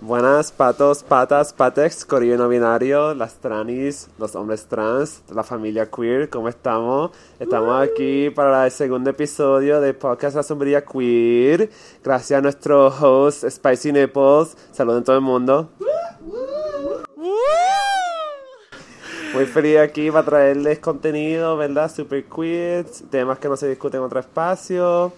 Buenas, patos, patas, patex, corillo no binario, las tranis, los hombres trans, la familia queer, ¿cómo estamos? Estamos aquí para el segundo episodio de Podcast La Sombría Queer. Gracias a nuestro host Spicy Nipples. Saluden todo el mundo. Muy feliz aquí para traerles contenido, ¿verdad? Super queer, temas que no se discuten en otro espacio.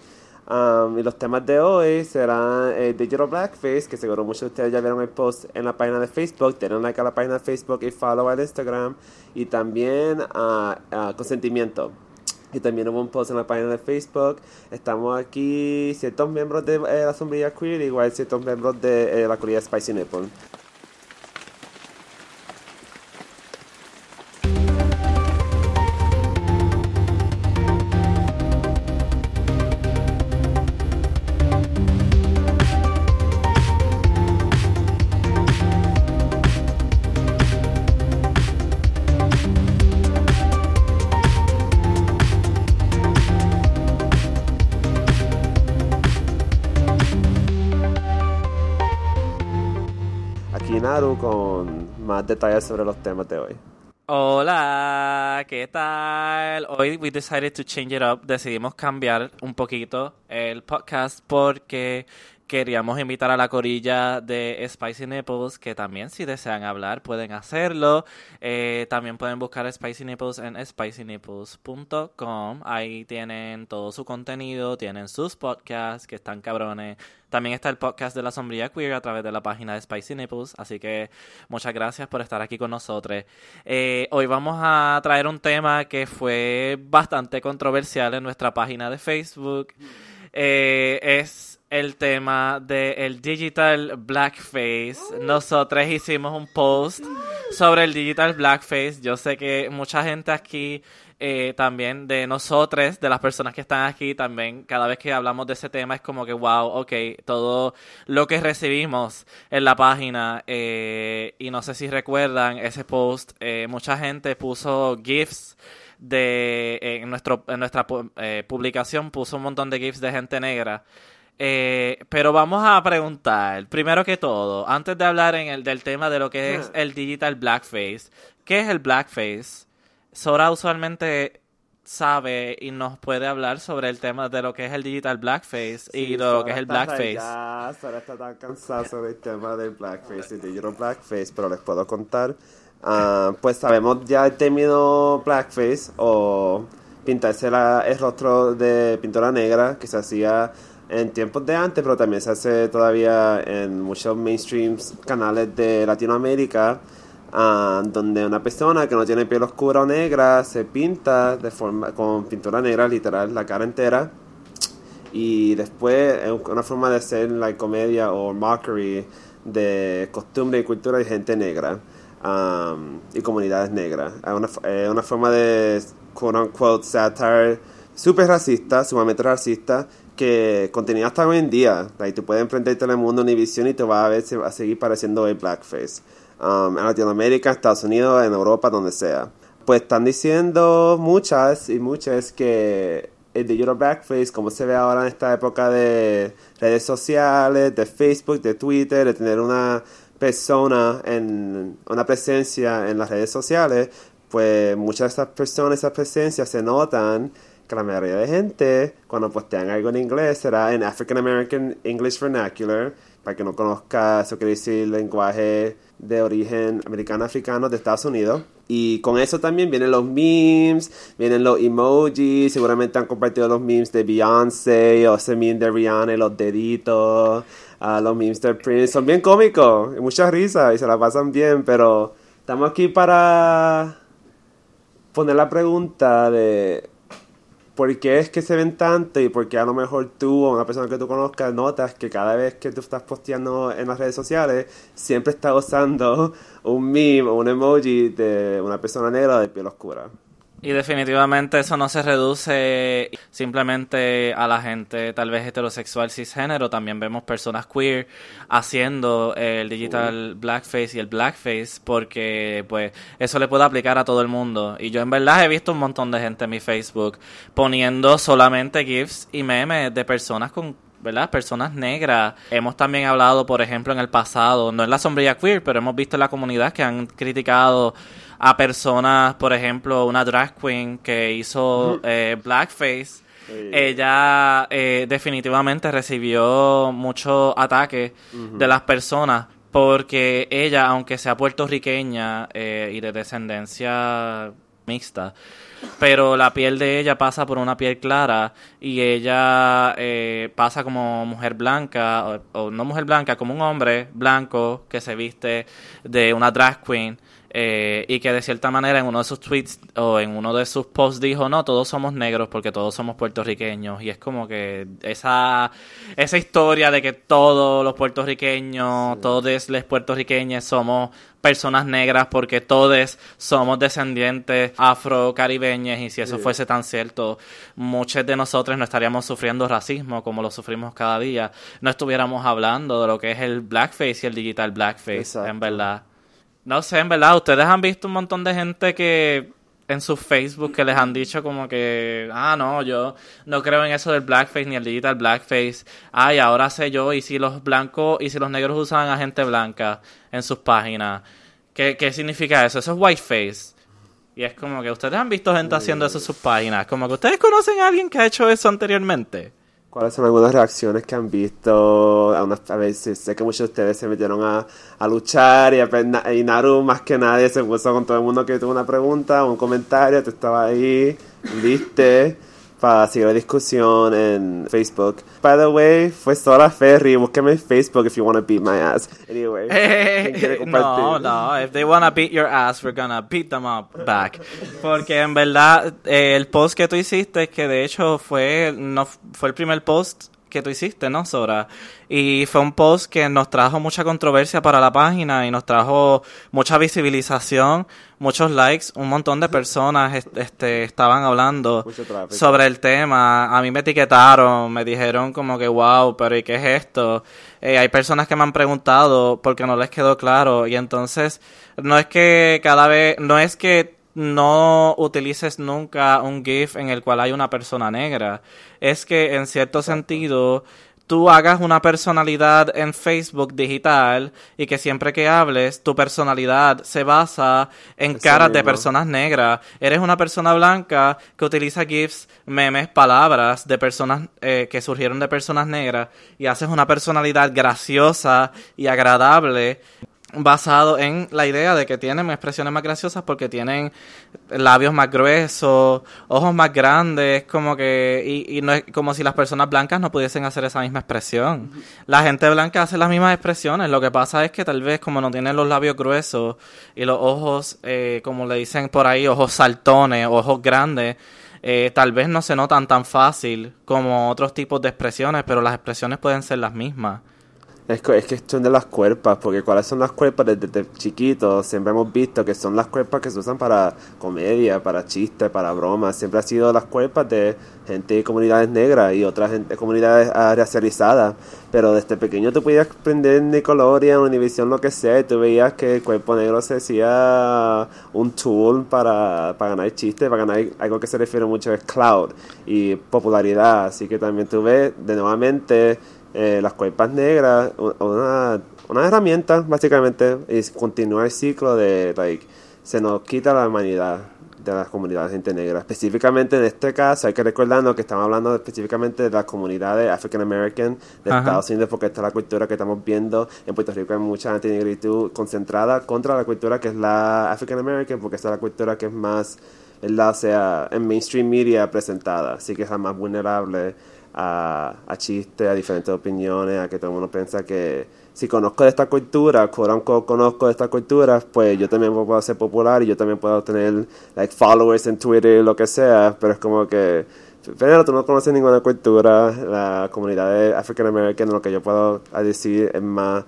Um, y los temas de hoy serán eh, Digital Blackface, que seguro muchos de ustedes ya vieron el post en la página de Facebook. Tienen like a la página de Facebook y follow al Instagram. Y también uh, consentimiento. Y también hubo un post en la página de Facebook. Estamos aquí ciertos miembros de eh, la sombrilla queer, igual ciertos miembros de eh, la comunidad Spicy Nipple. Detalles sobre los temas de hoy. Hola, ¿qué tal? Hoy we decided to change it up. Decidimos cambiar un poquito el podcast porque queríamos invitar a la corilla de Spicy Nipples, que también si desean hablar pueden hacerlo. Eh, también pueden buscar Spicy Nipples en spicynipples.com. Ahí tienen todo su contenido, tienen sus podcasts que están cabrones. También está el podcast de la sombría queer a través de la página de Spicy Nipples. Así que muchas gracias por estar aquí con nosotros. Eh, hoy vamos a traer un tema que fue bastante controversial en nuestra página de Facebook. Eh, es el tema del el digital blackface. Nosotros hicimos un post sobre el digital blackface. Yo sé que mucha gente aquí, eh, también de nosotros, de las personas que están aquí, también cada vez que hablamos de ese tema es como que, wow, ok, todo lo que recibimos en la página. Eh, y no sé si recuerdan ese post, eh, mucha gente puso GIFs de en nuestro en nuestra publicación puso un montón de gifs de gente negra eh, pero vamos a preguntar, primero que todo, antes de hablar en el, del tema de lo que es el digital blackface, ¿qué es el blackface? Sora usualmente sabe y nos puede hablar sobre el tema de lo que es el digital blackface y de lo que es el blackface. Ya, Sora está tan cansada sobre el tema del blackface y digital blackface, pero les puedo contar. Ah, pues sabemos ya el término blackface o pintarse el rostro de pintura negra que se hacía en tiempos de antes, pero también se hace todavía en muchos mainstream canales de Latinoamérica, ah, donde una persona que no tiene piel oscura o negra se pinta de forma con pintura negra, literal, la cara entera. Y después es una forma de hacer la comedia o mockery de costumbre y cultura de gente negra um, y comunidades negras. Es una, una forma de quote unquote satire súper racista, sumamente racista, que continúa hasta hoy en día. Like, tú puedes emprender Telemundo, Univision y te va a ver, va a seguir pareciendo el blackface. Um, en Latinoamérica, Estados Unidos, en Europa, donde sea. Pues están diciendo muchas y muchas que el digital blackface, como se ve ahora en esta época de redes sociales, de Facebook, de Twitter, de tener una persona en una presencia en las redes sociales, pues muchas de esas personas, esas presencias se notan que la mayoría de gente, cuando postean algo en inglés, será en African American English Vernacular, para que no conozca, eso quiere decir lenguaje de origen americano-africano de Estados Unidos. Y con eso también vienen los memes, vienen los emojis, seguramente han compartido los memes de Beyoncé o ese meme de Rihanna y los deditos, uh, los de Prince, son bien cómicos, y mucha risa y se la pasan bien, pero estamos aquí para poner la pregunta de por qué es que se ven tanto y por qué a lo mejor tú o una persona que tú conozcas notas que cada vez que tú estás posteando en las redes sociales siempre estás usando un meme o un emoji de una persona negra de piel oscura. Y definitivamente eso no se reduce simplemente a la gente tal vez heterosexual cisgénero, también vemos personas queer haciendo el digital blackface y el blackface porque pues eso le puede aplicar a todo el mundo. Y yo en verdad he visto un montón de gente en mi Facebook poniendo solamente GIFs y memes de personas con ¿verdad? Personas negras. Hemos también hablado, por ejemplo, en el pasado, no en la sombrilla queer, pero hemos visto en la comunidad que han criticado a personas, por ejemplo, una drag queen que hizo eh, blackface. Ella eh, definitivamente recibió mucho ataque de las personas porque ella, aunque sea puertorriqueña eh, y de descendencia mixta, pero la piel de ella pasa por una piel clara y ella eh, pasa como mujer blanca, o, no mujer blanca, como un hombre blanco que se viste de una drag queen. Eh, y que de cierta manera en uno de sus tweets o en uno de sus posts dijo, no, todos somos negros porque todos somos puertorriqueños. Y es como que esa, esa historia de que todos los puertorriqueños, todos los puertorriqueños somos personas negras porque todos somos descendientes afro-caribeños y si eso fuese tan cierto, muchos de nosotros no estaríamos sufriendo racismo como lo sufrimos cada día, no estuviéramos hablando de lo que es el blackface y el digital blackface, en verdad. No sé, en verdad, ustedes han visto un montón de gente que en su Facebook que les han dicho como que, ah, no, yo no creo en eso del blackface ni el digital blackface. Ay, ahora sé yo, y si los blancos y si los negros usan a gente blanca en sus páginas, ¿qué, qué significa eso? Eso es whiteface. Y es como que ustedes han visto gente haciendo eso en sus páginas. Como que ustedes conocen a alguien que ha hecho eso anteriormente. ¿Cuáles son algunas reacciones que han visto? A, a veces sé que muchos de ustedes se metieron a, a luchar y, a, y Naru más que nadie se puso con todo el mundo que tuvo una pregunta, un comentario, tú estabas ahí, viste para seguir la discusión en Facebook. By the way, fue Sora Ferry. Búsqueme en Facebook if you want to beat my ass. Anyway. no, no. If they want to beat your ass, we're gonna beat them up back. Porque en verdad, eh, el post que tú hiciste, que de hecho fue, no, fue el primer post que tú hiciste, ¿no, Sora? Y fue un post que nos trajo mucha controversia para la página y nos trajo mucha visibilización, muchos likes, un montón de personas este, estaban hablando sobre el tema. A mí me etiquetaron, me dijeron como que, wow, pero ¿y qué es esto? Eh, hay personas que me han preguntado porque no les quedó claro y entonces no es que cada vez, no es que no utilices nunca un GIF en el cual hay una persona negra. Es que en cierto sentido tú hagas una personalidad en Facebook digital y que siempre que hables tu personalidad se basa en caras de personas negras. Eres una persona blanca que utiliza GIFs, memes, palabras de personas eh, que surgieron de personas negras y haces una personalidad graciosa y agradable basado en la idea de que tienen expresiones más graciosas porque tienen labios más gruesos, ojos más grandes, como que y, y no es como si las personas blancas no pudiesen hacer esa misma expresión. La gente blanca hace las mismas expresiones, lo que pasa es que tal vez como no tienen los labios gruesos y los ojos, eh, como le dicen por ahí, ojos saltones, ojos grandes, eh, tal vez no se notan tan fácil como otros tipos de expresiones, pero las expresiones pueden ser las mismas. Es, es cuestión de las cuerpas, porque cuáles son las cuerpas desde, chiquitos, siempre hemos visto que son las cuerpas que se usan para comedia, para chistes, para bromas, siempre ha sido las cuerpas de gente de comunidades negras y otras comunidades racializadas, pero desde pequeño tú podías aprender Nickelodeon, Univision, lo que sea, y tú veías que el cuerpo negro se hacía un tool para, para ganar chistes, para ganar algo que se refiere mucho es cloud y popularidad, así que también tú ves de nuevamente eh, las cuerpas negras, una, una herramienta básicamente, y continúa el ciclo de, like, se nos quita la humanidad de las comunidades de gente negra. Específicamente en este caso, hay que recordarnos que estamos hablando específicamente de las comunidades African American de Estados Unidos, porque esta es la cultura que estamos viendo. En Puerto Rico hay mucha antinegritud concentrada contra la cultura que es la African American, porque esta es la cultura que es más, la sea, en mainstream media presentada, así que es la más vulnerable a, chistes, a diferentes opiniones, a que todo el mundo piensa que si conozco de esta cultura, conozco de esta cultura, pues yo también puedo ser popular y yo también puedo tener like followers en Twitter, lo que sea, pero es como que pero tú no conoces ninguna cultura, la comunidad de African American, lo que yo puedo decir es más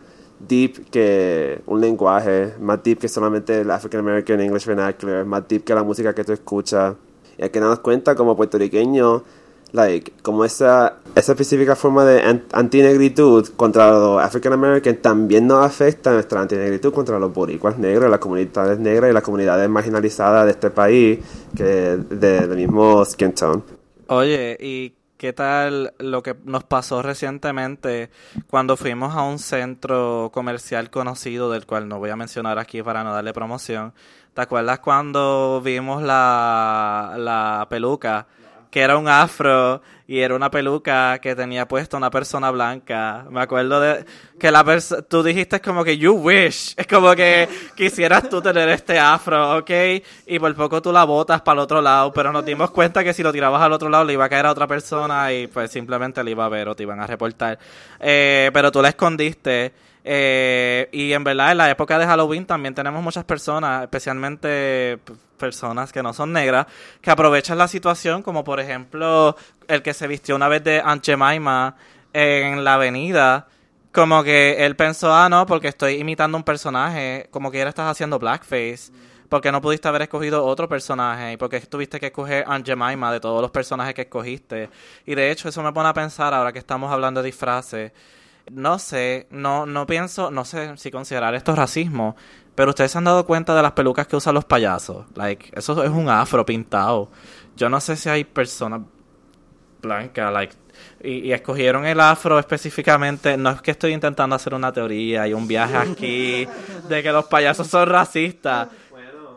deep que un lenguaje, más deep que solamente el African American English vernacular, más deep que la música que tú escuchas. Y hay que darnos cuenta como puertorriqueños like, como esa, esa específica forma de antinegritud contra los African American también nos afecta nuestra antinegritud contra los boricuas negros, las comunidades negras y las comunidades marginalizadas de este país, que de, del mismo skin tone. Oye, y ¿qué tal lo que nos pasó recientemente cuando fuimos a un centro comercial conocido del cual no voy a mencionar aquí para no darle promoción? ¿Te acuerdas cuando vimos la, la peluca? Que era un afro y era una peluca que tenía puesta una persona blanca. Me acuerdo de que la persona, tú dijiste como que you wish, es como que quisieras tú tener este afro, ¿ok? Y por poco tú la botas para el otro lado, pero nos dimos cuenta que si lo tirabas al otro lado le iba a caer a otra persona y pues simplemente le iba a ver o te iban a reportar. Eh, pero tú la escondiste. Eh, y en verdad, en la época de Halloween también tenemos muchas personas, especialmente personas que no son negras, que aprovechan la situación, como por ejemplo el que se vistió una vez de Aunt Jemima en la avenida. Como que él pensó, ah, no, porque estoy imitando un personaje, como que ahora estás haciendo blackface. Porque no pudiste haber escogido otro personaje y porque tuviste que escoger Aunt Jemima de todos los personajes que escogiste. Y de hecho, eso me pone a pensar ahora que estamos hablando de disfraces no sé, no, no pienso, no sé si considerar esto racismo, pero ustedes se han dado cuenta de las pelucas que usan los payasos. Like, eso es un afro pintado. Yo no sé si hay personas blancas, like, y, y, escogieron el afro específicamente. No es que estoy intentando hacer una teoría y un viaje aquí de que los payasos son racistas.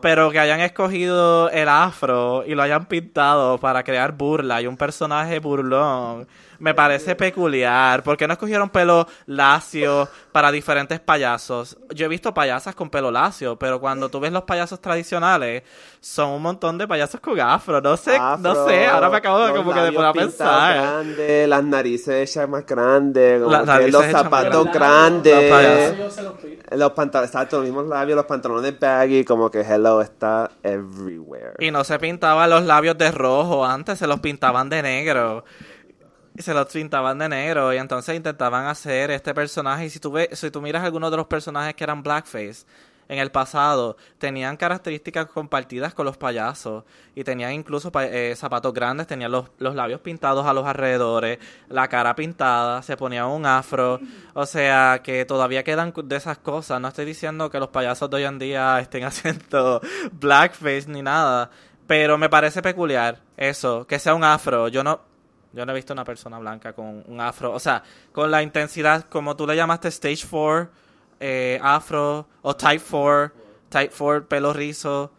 Pero que hayan escogido el afro y lo hayan pintado para crear burla y un personaje burlón me parece peculiar. ¿Por qué no escogieron pelo lacio para diferentes payasos? Yo he visto payasas con pelo lacio, pero cuando tú ves los payasos tradicionales, son un montón de payasos con afro. No sé, no sé, ahora me acabo de como que de poner a pensar. Grande, las narices hechas más grandes, los zapatos grandes. Los, pantalones, exacto, los mismos labios, los pantalones baggy, como que hello está everywhere. Y no se pintaban los labios de rojo, antes se los pintaban de negro se los pintaban de negro y entonces intentaban hacer este personaje y si tú ves, si tú miras algunos de los personajes que eran blackface en el pasado tenían características compartidas con los payasos y tenían incluso eh, zapatos grandes, tenían los, los, labios pintados a los alrededores, la cara pintada, se ponía un afro, o sea que todavía quedan de esas cosas, no estoy diciendo que los payasos de hoy en día estén haciendo blackface ni nada, pero me parece peculiar eso, que sea un afro, yo no yo no he visto una persona blanca con un afro, o sea, con la intensidad, como tú le llamaste Stage 4, eh, afro, o Type 4, Type 4, pelo rizo.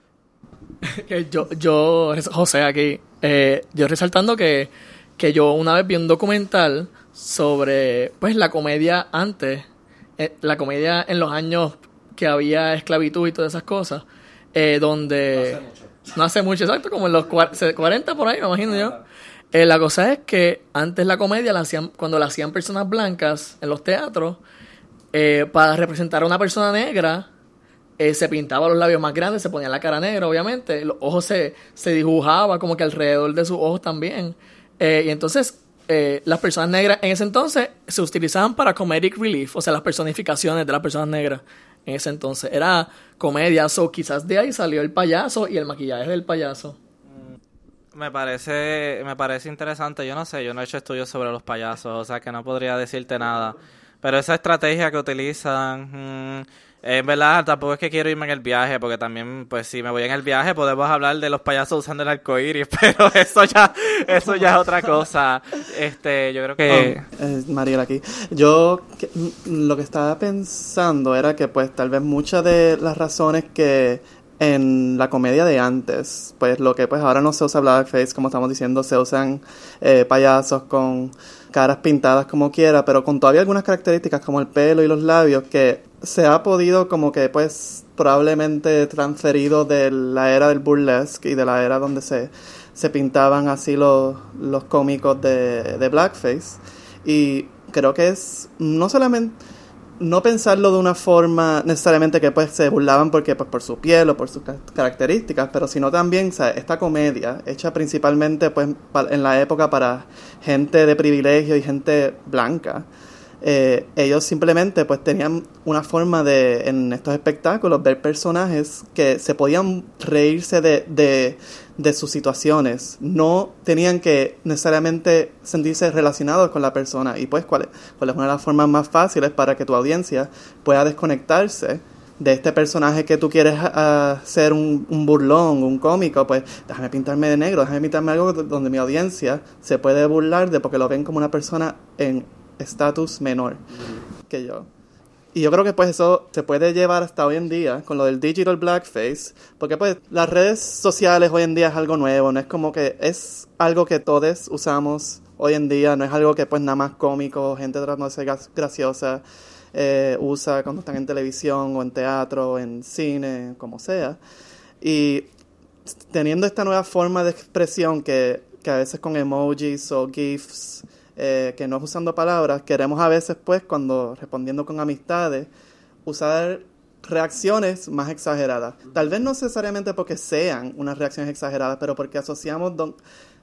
yo, yo, José, aquí, eh, yo resaltando que, que yo una vez vi un documental sobre, pues, la comedia antes, eh, la comedia en los años que había esclavitud y todas esas cosas, donde... No hace mucho. No hace mucho, exacto, como en los 40 por ahí, me imagino yo eh, la cosa es que antes la comedia la hacían, cuando la hacían personas blancas en los teatros, eh, para representar a una persona negra, eh, se pintaba los labios más grandes, se ponía la cara negra, obviamente, los ojos se, se dibujaba como que alrededor de sus ojos también. y entonces las personas negras en ese entonces se utilizaban para comedic relief, o sea, las personificaciones de las personas negras en ese entonces. Era comedia, o quizás de ahí salió el payaso y el maquillaje del payaso. Me parece, me parece interesante. Yo no sé, yo no he hecho estudios sobre los payasos, o sea que no podría decirte nada. Pero esa estrategia que utilizan, mm, en verdad tampoco es que quiero irme en el viaje, porque también, pues si me voy en el viaje podemos hablar de los payasos usando el arcoíris, pero eso ya, eso ya es otra cosa. Este, yo creo que... Oh, Mariela aquí. Yo lo que estaba pensando era que pues tal vez muchas de las razones que en la comedia de antes, pues lo que pues ahora no se usa blackface, como estamos diciendo, se usan eh, payasos con caras pintadas como quiera, pero con todavía algunas características como el pelo y los labios que se ha podido como que pues probablemente transferido de la era del burlesque y de la era donde se, se pintaban así los, los cómicos de, de blackface. Y creo que es no solamente no pensarlo de una forma necesariamente que pues se burlaban porque pues por su piel o por sus características, pero sino también o esta comedia hecha principalmente pues en la época para gente de privilegio y gente blanca. Eh, ellos simplemente pues tenían una forma de en estos espectáculos ver personajes que se podían reírse de de sus situaciones. No tenían que necesariamente sentirse relacionados con la persona. Y pues, ¿cuál es, cuál es una de las formas más fáciles para que tu audiencia pueda desconectarse de este personaje que tú quieres hacer un, un, burlón, un cómico, pues déjame pintarme de negro, déjame pintarme algo donde mi audiencia se puede burlar de porque lo ven como una persona en estatus menor que yo. Y yo creo que pues eso se puede llevar hasta hoy en día con lo del digital blackface, porque pues las redes sociales hoy en día es algo nuevo, no es como que es algo que todos usamos hoy en día, no es algo que pues nada más cómico, gente ser graciosa eh, usa cuando están en televisión o en teatro o en cine, como sea. Y teniendo esta nueva forma de expresión que, que a veces con emojis o GIFs eh, que no es usando palabras, queremos a veces, pues, cuando respondiendo con amistades, usar reacciones más exageradas. Tal vez no necesariamente porque sean unas reacciones exageradas, pero porque asociamos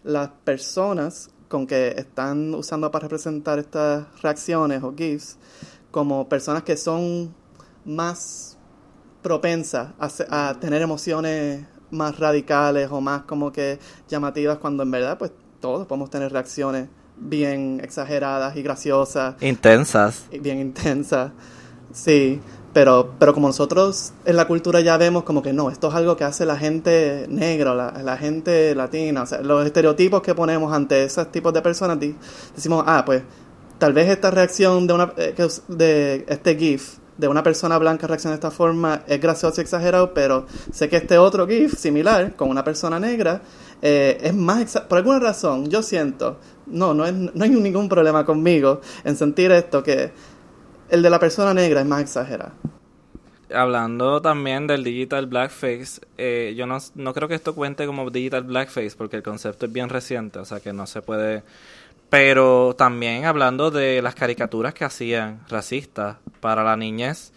las personas con que están usando para representar estas reacciones o GIFs como personas que son más propensas a, a tener emociones más radicales o más como que llamativas cuando en verdad pues todos podemos tener reacciones bien exageradas y graciosas. Intensas. Bien intensas. Sí, pero, pero como nosotros en la cultura ya vemos como que no, esto es algo que hace la gente negra, la, gente latina, o sea, los estereotipos que ponemos ante esos tipos de personas, decimos, ah, pues tal vez esta reacción de, una, eh, de este GIF de una persona blanca reacciona de esta forma es gracioso y exagerado, pero sé que este otro GIF similar con una persona negra eh, es más por alguna razón yo siento no no, es, no hay ningún problema conmigo en sentir esto que el de la persona negra es más exagerado. Hablando también del digital blackface, eh, yo no, no creo que esto cuente como digital blackface porque el concepto es bien reciente, o sea que no se puede... Pero también hablando de las caricaturas que hacían racistas para la niñez,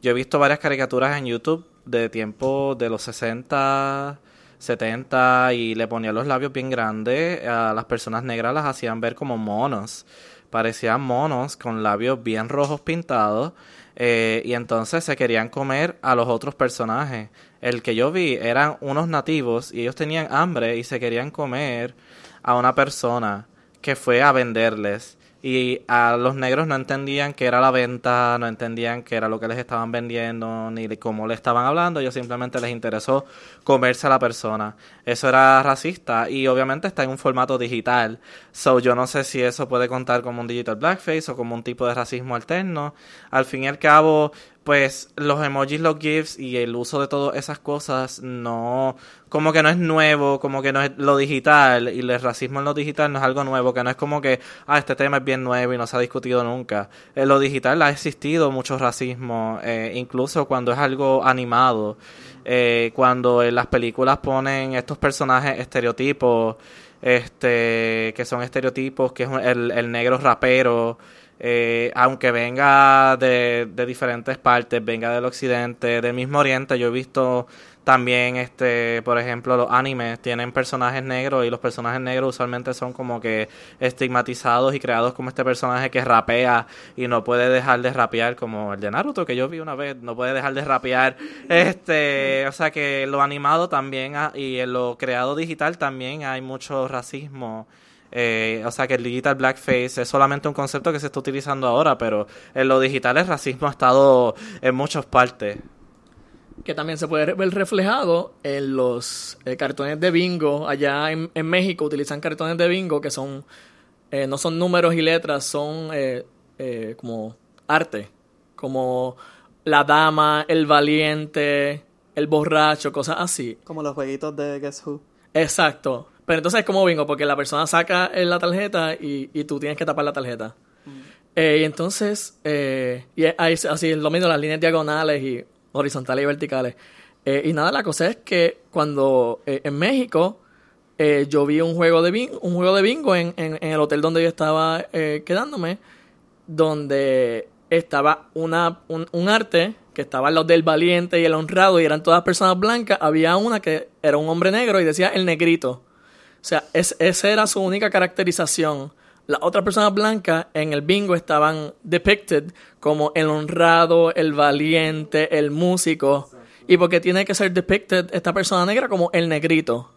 yo he visto varias caricaturas en YouTube de tiempo de los 60 70 y le ponían los labios bien grandes, a las personas negras las hacían ver como monos, parecían monos con labios bien rojos pintados eh, y entonces se querían comer a los otros personajes. El que yo vi eran unos nativos y ellos tenían hambre y se querían comer a una persona que fue a venderles y a los negros no entendían qué era la venta, no entendían qué era lo que les estaban vendiendo, ni cómo le estaban hablando, ellos simplemente les interesó comerse a la persona. Eso era racista y obviamente está en un formato digital. So yo no sé si eso puede contar como un digital blackface o como un tipo de racismo alterno. Al fin y al cabo, pues los emojis, los GIFs y el uso de todas esas cosas no, como que no es nuevo, como que no es lo digital y el racismo en lo digital no es algo nuevo, que no es como que, ah, este tema es bien nuevo y no se ha discutido nunca. En lo digital ha existido mucho racismo, eh, incluso cuando es algo animado, eh, cuando en las películas ponen estos personajes estereotipos, este, que son estereotipos, que es el, el negro rapero, eh, aunque venga de, diferentes partes, venga del occidente, del mismo oriente, yo he visto también, este, por ejemplo, los animes tienen personajes negros y los personajes negros usualmente son como que estigmatizados y creados como este personaje que rapea y no puede dejar de rapear como el de Naruto que yo vi una vez, no puede dejar de rapear. Este, o sea que lo animado también y en lo creado digital también hay mucho racismo eh, o sea que el digital blackface es solamente un concepto que se está utilizando ahora, pero en lo digital el racismo ha estado en muchas partes. Que también se puede ver reflejado en los eh, cartones de bingo. Allá en, México utilizan cartones de bingo que son eh, no son números y letras, son como arte, como la dama, el valiente, el borracho, cosas así. Como los jueguitos de Guess Who. Exacto. Pero entonces es como bingo, porque la persona saca eh, la tarjeta y, y tú tienes que tapar la tarjeta. Mm. Eh, y entonces, eh, y hay, así es lo mismo, las líneas diagonales y horizontales y verticales. y nada, la cosa es que cuando en México yo vi un juego de bingo, un juego de bingo en, en, el hotel donde yo estaba quedándome, donde estaba una, un, un arte que estaban los del valiente y el honrado y eran todas personas blancas, había una que era un hombre negro y decía el negrito. O sea, es, esa era su única caracterización. Las otras personas blancas en el bingo estaban depicted como el honrado, el valiente, el músico. Y porque tiene que ser depicted esta persona negra como el negrito.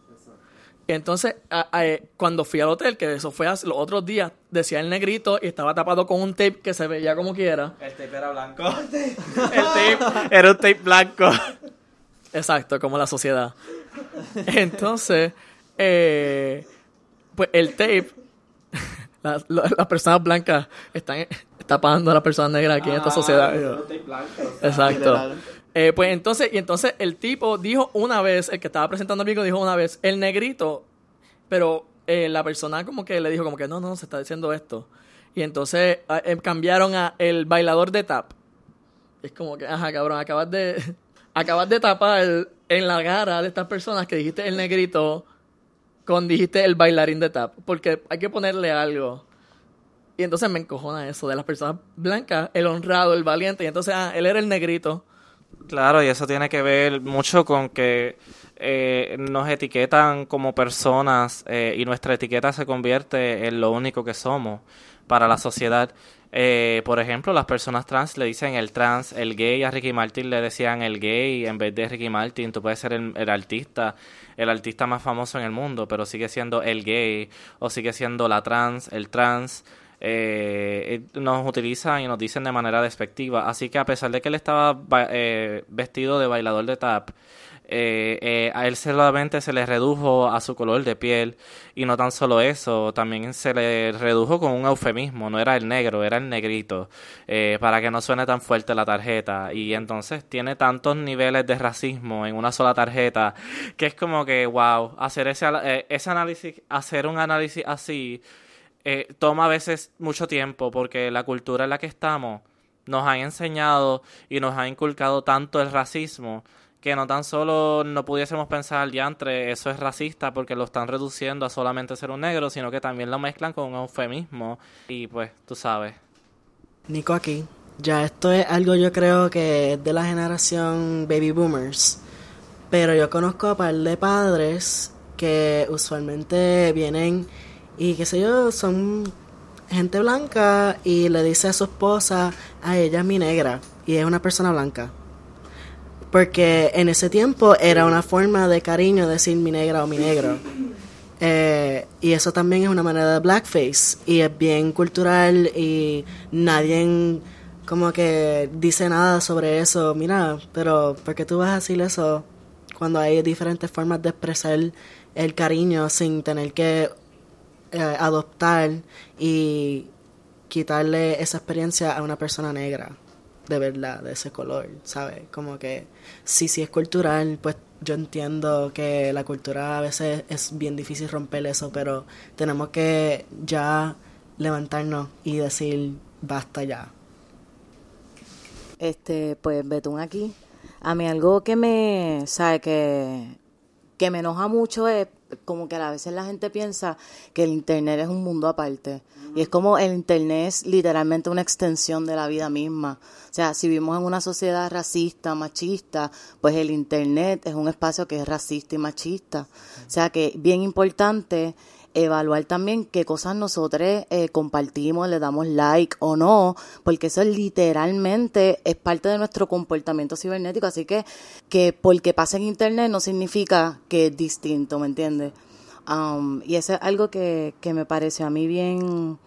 Entonces, a- a- eh, cuando fui al hotel, que eso fue hace los otros días, decía el negrito y estaba tapado con un tape que se veía como quiera. El tape era blanco. el tape era un tape blanco. Exacto, como la sociedad. Entonces, eh, pues el tape, las, personas blancas están tapando a las personas negras aquí en esta sociedad. Exacto. Eh, pues entonces, y entonces el tipo dijo una vez, el que estaba presentando el video dijo una vez, el negrito, pero eh, la persona como que le dijo como que no, no, se está diciendo esto. Y entonces ah, eh, cambiaron a el bailador de tap. Es como que, ajá, cabrón, acabas de, acabas de tapar en la cara de estas personas que dijiste el negrito con dijiste el bailarín de tap. Porque hay que ponerle algo. Y entonces me encojona eso de las personas blancas, el honrado, el valiente. Y entonces, ah, él era el negrito. Claro, y eso tiene que ver mucho con que eh, nos etiquetan como personas eh, y nuestra etiqueta se convierte en lo único que somos para la sociedad. Eh, por ejemplo, las personas trans le dicen el trans, el gay, a Ricky Martin le decían el gay en vez de Ricky Martin. Tú puedes ser el, el artista, el artista más famoso en el mundo, pero sigue siendo el gay o sigue siendo la trans, el trans eh, eh, nos utilizan y nos dicen de manera despectiva. Así que a pesar de que él estaba ba- eh, vestido de bailador de tap, eh, eh, a él solamente se le redujo a su color de piel. Y no tan solo eso, también se le redujo con un eufemismo, no era el negro, era el negrito, eh, para que no suene tan fuerte la tarjeta. Y entonces tiene tantos niveles de racismo en una sola tarjeta que es como que, wow, hacer ese, eh, ese análisis, hacer un análisis así eh, toma a veces mucho tiempo porque la cultura en la que estamos nos ha enseñado y nos ha inculcado tanto el racismo que no tan solo no pudiésemos pensar diantre, eso es racista porque lo están reduciendo a solamente ser un negro, sino que también lo mezclan con un eufemismo y pues tú sabes. Nico aquí. Ya esto es algo yo creo que es de la generación baby boomers. Pero yo conozco a par de padres que usualmente vienen y qué sé yo, son gente blanca y le dice a su esposa, a ella es mi negra y es una persona blanca. Porque en ese tiempo era una forma de cariño decir mi negra o mi negro. Eh, y eso también es una manera de blackface y es bien cultural y nadie como que dice nada sobre eso. Mira, pero ¿por qué tú vas a decir eso cuando hay diferentes formas de expresar el cariño sin tener que eh, adoptar y quitarle esa experiencia a una persona negra? De verdad, de ese color, ¿sabes? Como que sí, sí es cultural, pues yo entiendo que la cultura a veces es bien difícil romper eso, pero tenemos que ya levantarnos y decir basta ya. Este, pues Betún aquí. A mí algo que me, sabe que que me enoja mucho es como que a veces la gente piensa que el internet es un mundo aparte. Y es como el internet es literalmente una extensión de la vida misma. O sea, si vivimos en una sociedad racista, machista, pues el internet es un espacio que es racista y machista. O sea que bien importante evaluar también qué cosas nosotros eh, compartimos, le damos like o no, porque eso literalmente es parte de nuestro comportamiento cibernético, así que que porque pasa en internet no significa que es distinto, ¿me entiendes? Um, y eso es algo que, que me pareció a mí bien,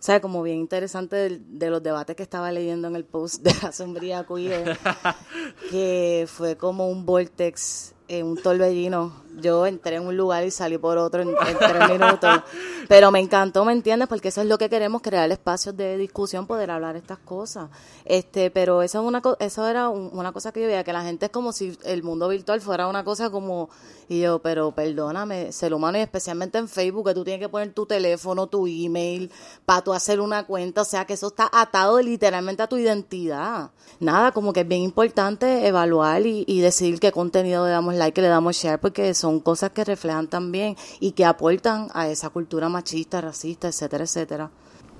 ¿sabes? Como bien interesante de, de los debates que estaba leyendo en el post de la sombría queer, que fue como un vortex, eh, un torbellino. Yo entré en un lugar y salí por otro en, en tres minutos. Pero me encantó, ¿me entiendes? Porque eso es lo que queremos, crear espacios de discusión, poder hablar estas cosas. Este, pero eso es una eso era un- una cosa que yo veía, que la gente es como si el mundo virtual fuera una cosa como, y yo, pero perdóname, ser humano y especialmente en Facebook, que tú tienes que poner tu teléfono, tu email, para tú hacer una cuenta, o sea que eso está atado literalmente a tu identidad. Nada, como que es bien importante evaluar y, y decidir qué contenido le damos like, le damos share, porque son cosas que reflejan también y que aportan a esa cultura machista, racista, etcétera, etcétera.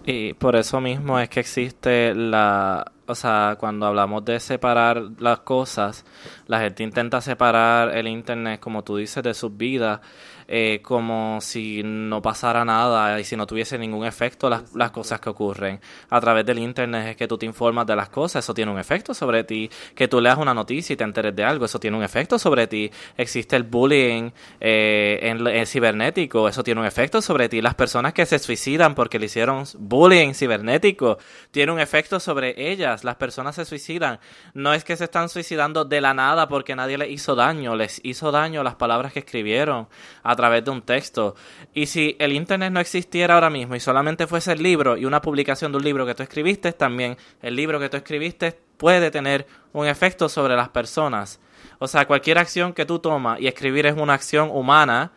Y por eso mismo es que existe la, o sea, cuando hablamos de separar las cosas, la gente intenta separar el internet, como tú dices, de sus vidas. Eh, como si no pasara nada y si no tuviese ningún efecto las, las cosas que ocurren. A través del internet es que tú te informas de las cosas, eso tiene un efecto sobre ti. Que tú leas una noticia y te enteres de algo, eso tiene un efecto sobre ti. Existe el bullying eh, en, en cibernético, eso tiene un efecto sobre ti. Las personas que se suicidan porque le hicieron bullying cibernético, tiene un efecto sobre ellas. Las personas se suicidan. No es que se están suicidando de la nada porque nadie les hizo daño, les hizo daño las palabras que escribieron a través de un texto. Y si el Internet no existiera ahora mismo y solamente fuese el libro y una publicación de un libro que tú escribiste, también el libro que tú escribiste puede tener un efecto sobre las personas. O sea, cualquier acción que tú tomas, y escribir es una acción humana,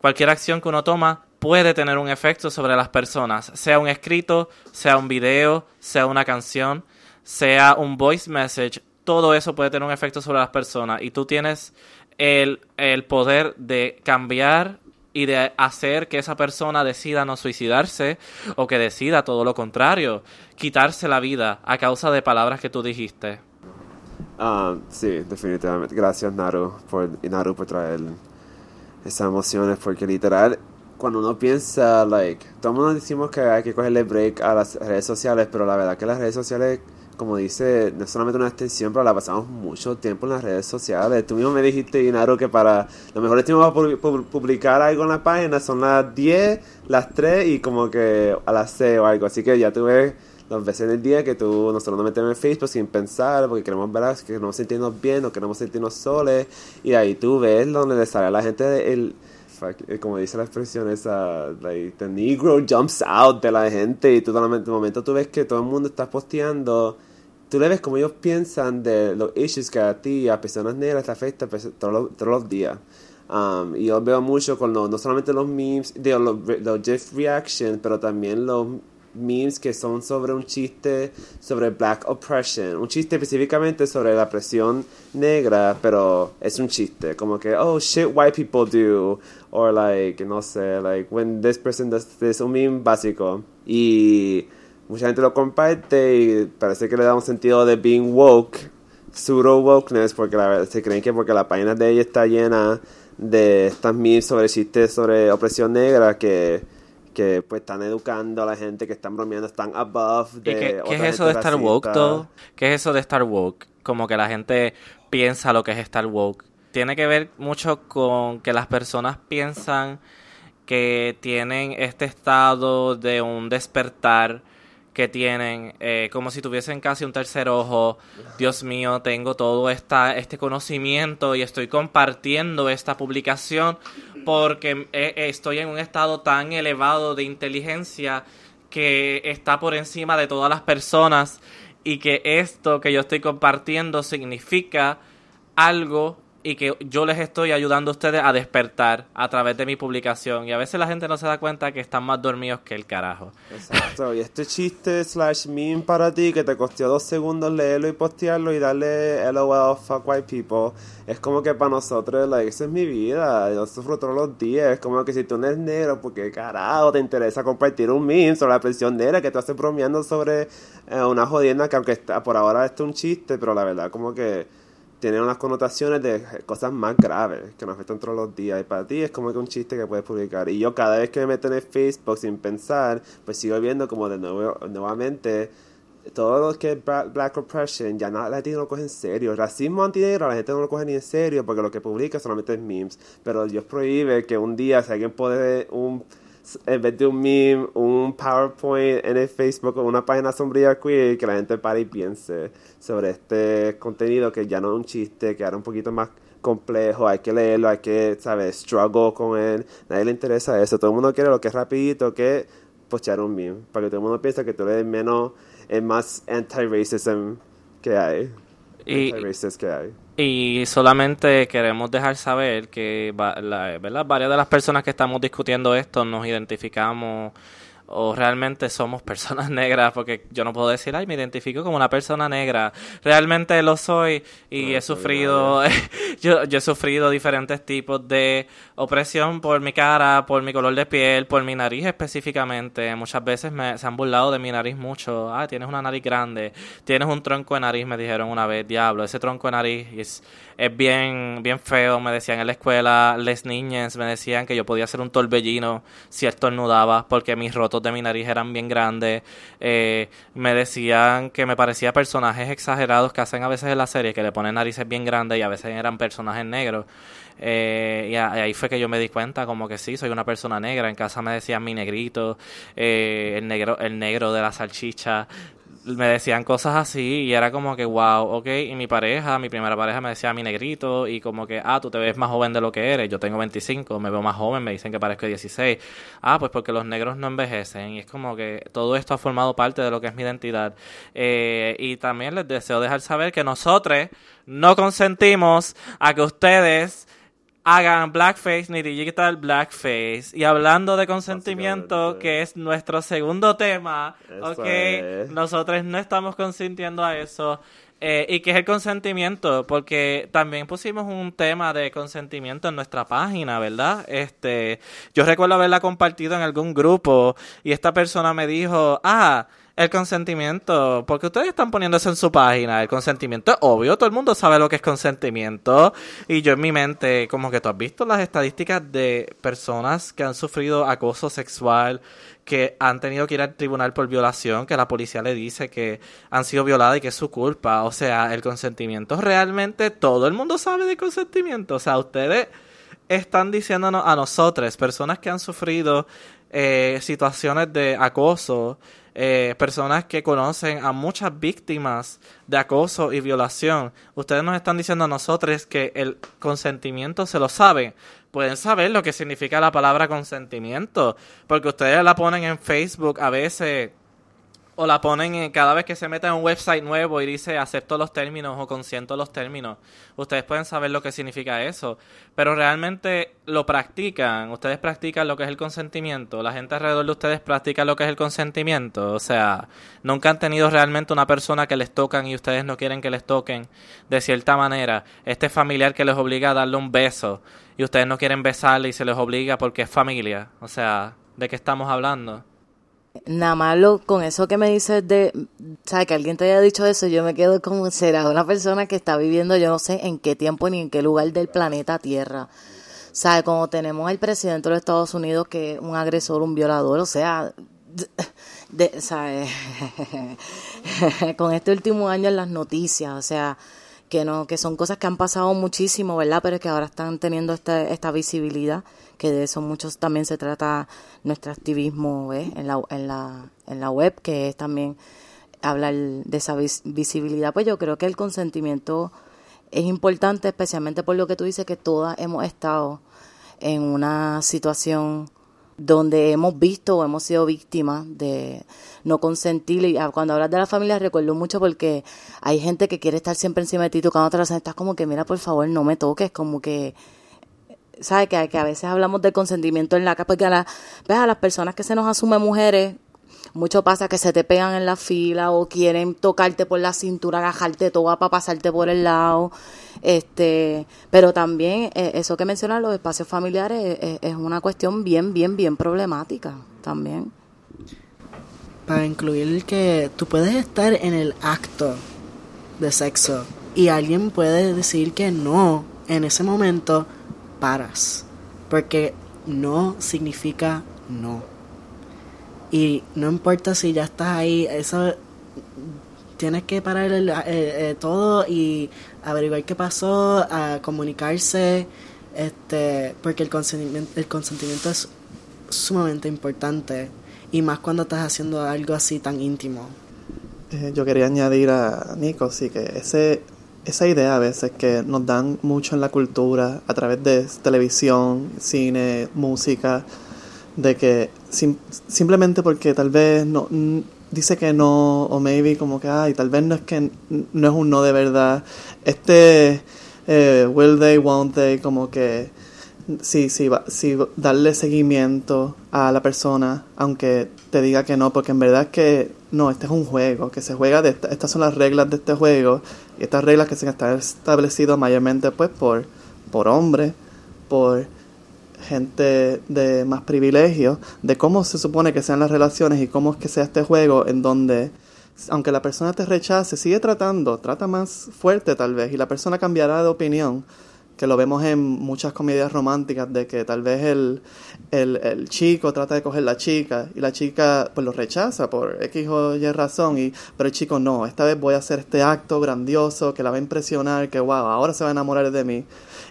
cualquier acción que uno toma puede tener un efecto sobre las personas, sea un escrito, sea un video, sea una canción, sea un voice message, todo eso puede tener un efecto sobre las personas y tú tienes el, el poder de cambiar y de hacer que esa persona decida no suicidarse o que decida todo lo contrario, quitarse la vida a causa de palabras que tú dijiste. Ah, sí, definitivamente. Gracias, Naru, por, y Naru por traer esas emociones, porque literal, cuando uno piensa, like, todo el mundo decimos que hay que cogerle break a las redes sociales, pero la verdad que las redes sociales, como dice, no es solamente una extensión, pero la pasamos mucho tiempo en las redes sociales. Tú mismo me dijiste, Inaro, que para lo mejor tiempo para publicar algo en la página son las 10, las 3 y como que a las 6 o algo. Así que ya tuve las veces del día que tú nosotros nos metemos en Facebook sin pensar porque queremos ver que queremos sentirnos bien o queremos sentirnos soles y ahí tú ves donde le sale a la gente el eh, como dice la expresión esa like, the negro jumps out de la gente y tú de momento tú ves que todo el mundo está posteando tú le ves como ellos piensan de los issues que a ti a personas negras te afecta todos los, todos los días. Um, y yo veo mucho con no solamente los memes de los, los GIF reactions pero también los memes que son sobre un chiste sobre black oppression, un chiste específicamente sobre la presión negra, pero es un chiste, como que oh shit white people do. Or like no sé, like when this person does this, un meme básico. Y mucha gente lo comparte y parece que le da un sentido de being woke, pseudo wokeness porque la verdad se creen que porque la página de ella está llena de estas memes sobre chistes sobre opresión negra que que pues están educando a la gente que están bromeando, están above de qué, ¿qué es eso de estar woke todo? ¿Qué es eso de estar woke? Como que la gente piensa lo que es estar woke. Tiene que ver mucho con que las personas piensan que tienen este estado de un despertar que tienen, eh, como si tuviesen casi un tercer ojo. Dios mío, tengo todo esta, este conocimiento y estoy compartiendo esta publicación porque eh, estoy en un estado tan elevado de inteligencia que está por encima de todas las personas y que esto que yo estoy compartiendo significa algo y que yo les estoy ayudando a ustedes a despertar a través de mi publicación. Y a veces la gente no se da cuenta que están más dormidos que el carajo. Exacto. Y este chiste slash meme para ti que te costó dos segundos leerlo y postearlo y darle LOL fuck white people, es como que para nosotros, like, esa es mi vida. Yo sufro todos los días. Es como que si tú no eres negro, porque carajo te interesa compartir un meme sobre la presión negra que tú haces bromeando sobre eh, una jodienda que aunque está, por ahora esto es un chiste, pero la verdad como que tiene unas connotaciones de cosas más graves que nos afectan todos los días. Y para ti es como que un chiste que puedes publicar. Y yo cada vez que me meto en el Facebook sin pensar, pues sigo viendo como de nuevo, nuevamente todo lo que es black oppression ya gente no lo coge en serio. Racismo antinegro la gente no lo coge ni en serio porque lo que publica solamente es memes. Pero Dios prohíbe que un día si alguien puede un en vez de un meme, un PowerPoint en el Facebook o una página sombría queer, que la gente pare y piense sobre este contenido que ya no es un chiste, que ahora un poquito más complejo, hay que leerlo, hay que, ¿sabes? Struggle con él. Nadie le interesa eso. Todo el mundo quiere lo que es rapidito, que postear un meme. Para que todo el mundo piense que tú eres menos, es más anti-racism que hay. Y, que hay. Y solamente queremos dejar saber que ¿verdad? varias de las personas que estamos discutiendo esto nos identificamos o realmente somos personas negras, porque yo no puedo decir, ay, me identifico como una persona negra. Realmente lo soy y he sufrido, yo, yo he sufrido diferentes tipos de opresión por mi cara, por mi color de piel, por mi nariz específicamente. Muchas veces me, se han burlado de mi nariz mucho. Ah, tienes una nariz grande, tienes un tronco de nariz, me dijeron una vez, diablo, ese tronco de nariz es, es bien, bien feo. Me decían en la escuela, les niñas me decían que yo podía ser un torbellino si estornudaba porque mis rotos de mi nariz eran bien grandes. Eh, me decían que me parecía personajes exagerados que hacen a veces en la serie, que le ponen narices bien grandes y a veces eran personajes negros. Eh, y, ahí fue que yo me di cuenta como que sí, soy una persona negra. En casa me decían mi negrito, eh, el negro, el negro de la salchicha me decían cosas así y era como que, wow, ok. Y mi pareja, mi primera pareja me decía mi negrito y como que, ah, tú te ves más joven de lo que eres. Yo tengo 25, me veo más joven, me dicen que parezco 16. Ah, pues porque los negros no envejecen. Y es como que todo esto ha formado parte de lo que es mi identidad. Eh, y también les deseo dejar saber que nosotros no consentimos a que ustedes hagan blackface ni digital blackface. Y hablando de consentimiento, que es nuestro segundo tema, ok, nosotros no estamos consintiendo a eso. Eh, ¿Y qué es el consentimiento? Porque también pusimos un tema de consentimiento en nuestra página, ¿verdad? Este, yo recuerdo haberla compartido en algún grupo y esta persona me dijo, ah, el consentimiento, porque ustedes están poniendo eso en su página, el consentimiento es obvio, todo el mundo sabe lo que es consentimiento. Y yo en mi mente, como que tú has visto las estadísticas de personas que han sufrido acoso sexual, que han tenido que ir al tribunal por violación, que la policía le dice que han sido violadas y que es su culpa. O sea, el consentimiento realmente todo el mundo sabe de consentimiento. O sea, ustedes están diciéndonos a nosotros, personas que han sufrido eh, situaciones de acoso, eh, personas que conocen a muchas víctimas de acoso y violación. Ustedes nos están diciendo a nosotros que el consentimiento se lo saben. Pueden saber lo que significa la palabra consentimiento, porque ustedes la ponen en Facebook a veces o la ponen en, cada vez que se meten en un website nuevo y dice acepto los términos o consiento los términos. Ustedes pueden saber lo que significa eso, pero realmente lo practican. Ustedes practican lo que es el consentimiento. La gente alrededor de ustedes practica lo que es el consentimiento. O sea, nunca han tenido realmente una persona que les tocan y ustedes no quieren que les toquen de cierta manera. Este familiar que les obliga a darle un beso y ustedes no quieren besarle y se les obliga porque es familia. O sea, ¿de qué estamos hablando? Nada más con eso que me dices de, ¿sabes? Que alguien te haya dicho eso, yo me quedo como, será una persona que está viviendo, yo no sé en qué tiempo ni en qué lugar del planeta Tierra. ¿Sabes? Como tenemos al presidente de los Estados Unidos que es un agresor, un violador, o sea, con este último año en las noticias, o sea, que no, que son cosas que han pasado muchísimo, ¿verdad? Pero que ahora están teniendo esta, esta visibilidad que de eso muchos también se trata nuestro activismo en, la, en, la, en la web, que es también hablar de esa visibilidad. Pues yo creo que el consentimiento es importante, especialmente por lo que tú dices, que todas hemos estado en una situación donde hemos visto o hemos sido víctimas de no consentir. Y cuando hablas de la familia recuerdo mucho porque hay gente que quiere estar siempre encima de ti tocando la estás como que mira por favor no me toques, como que ¿sabes? Que, a veces hablamos del consentimiento en la casa, porque a, la, ¿ves? a las personas que se nos asumen mujeres, mucho pasa que se te pegan en la fila o quieren tocarte por la cintura, agajarte toda para pasarte por el lado. Este, pero también eh, eso que mencionan los espacios familiares eh, eh, es, una cuestión bien, bien, bien problemática también. Para incluir que tú puedes estar en el acto de sexo y alguien puede decir que no en ese momento paras. Porque no significa no. Y no importa si ya estás ahí, eso tienes que parar el, eh, todo y averiguar qué pasó, a comunicarse, este, porque el consentimiento, el consentimiento es sumamente importante y más cuando estás haciendo algo así tan íntimo. Eh, yo quería añadir a Nico, sí, que ese esa idea a veces que nos dan mucho en la cultura a través de televisión, cine, música, de que simplemente porque tal vez no dice que no o maybe como que ay tal vez no es que no es un no de verdad. Este eh, will they won't they como que sí, sí, va- sí, darle seguimiento a la persona, aunque te diga que no, porque en verdad es que no, este es un juego, que se juega de esta- estas son las reglas de este juego, y estas reglas que se han establecido mayormente pues por, por hombres, por gente de más privilegios, de cómo se supone que sean las relaciones y cómo es que sea este juego en donde aunque la persona te rechace, sigue tratando, trata más fuerte tal vez, y la persona cambiará de opinión, que lo vemos en muchas comedias románticas, de que tal vez el, el, el chico trata de coger la chica, y la chica pues lo rechaza por X o Y razón, y, pero el chico no, esta vez voy a hacer este acto grandioso que la va a impresionar, que wow, ahora se va a enamorar de mí.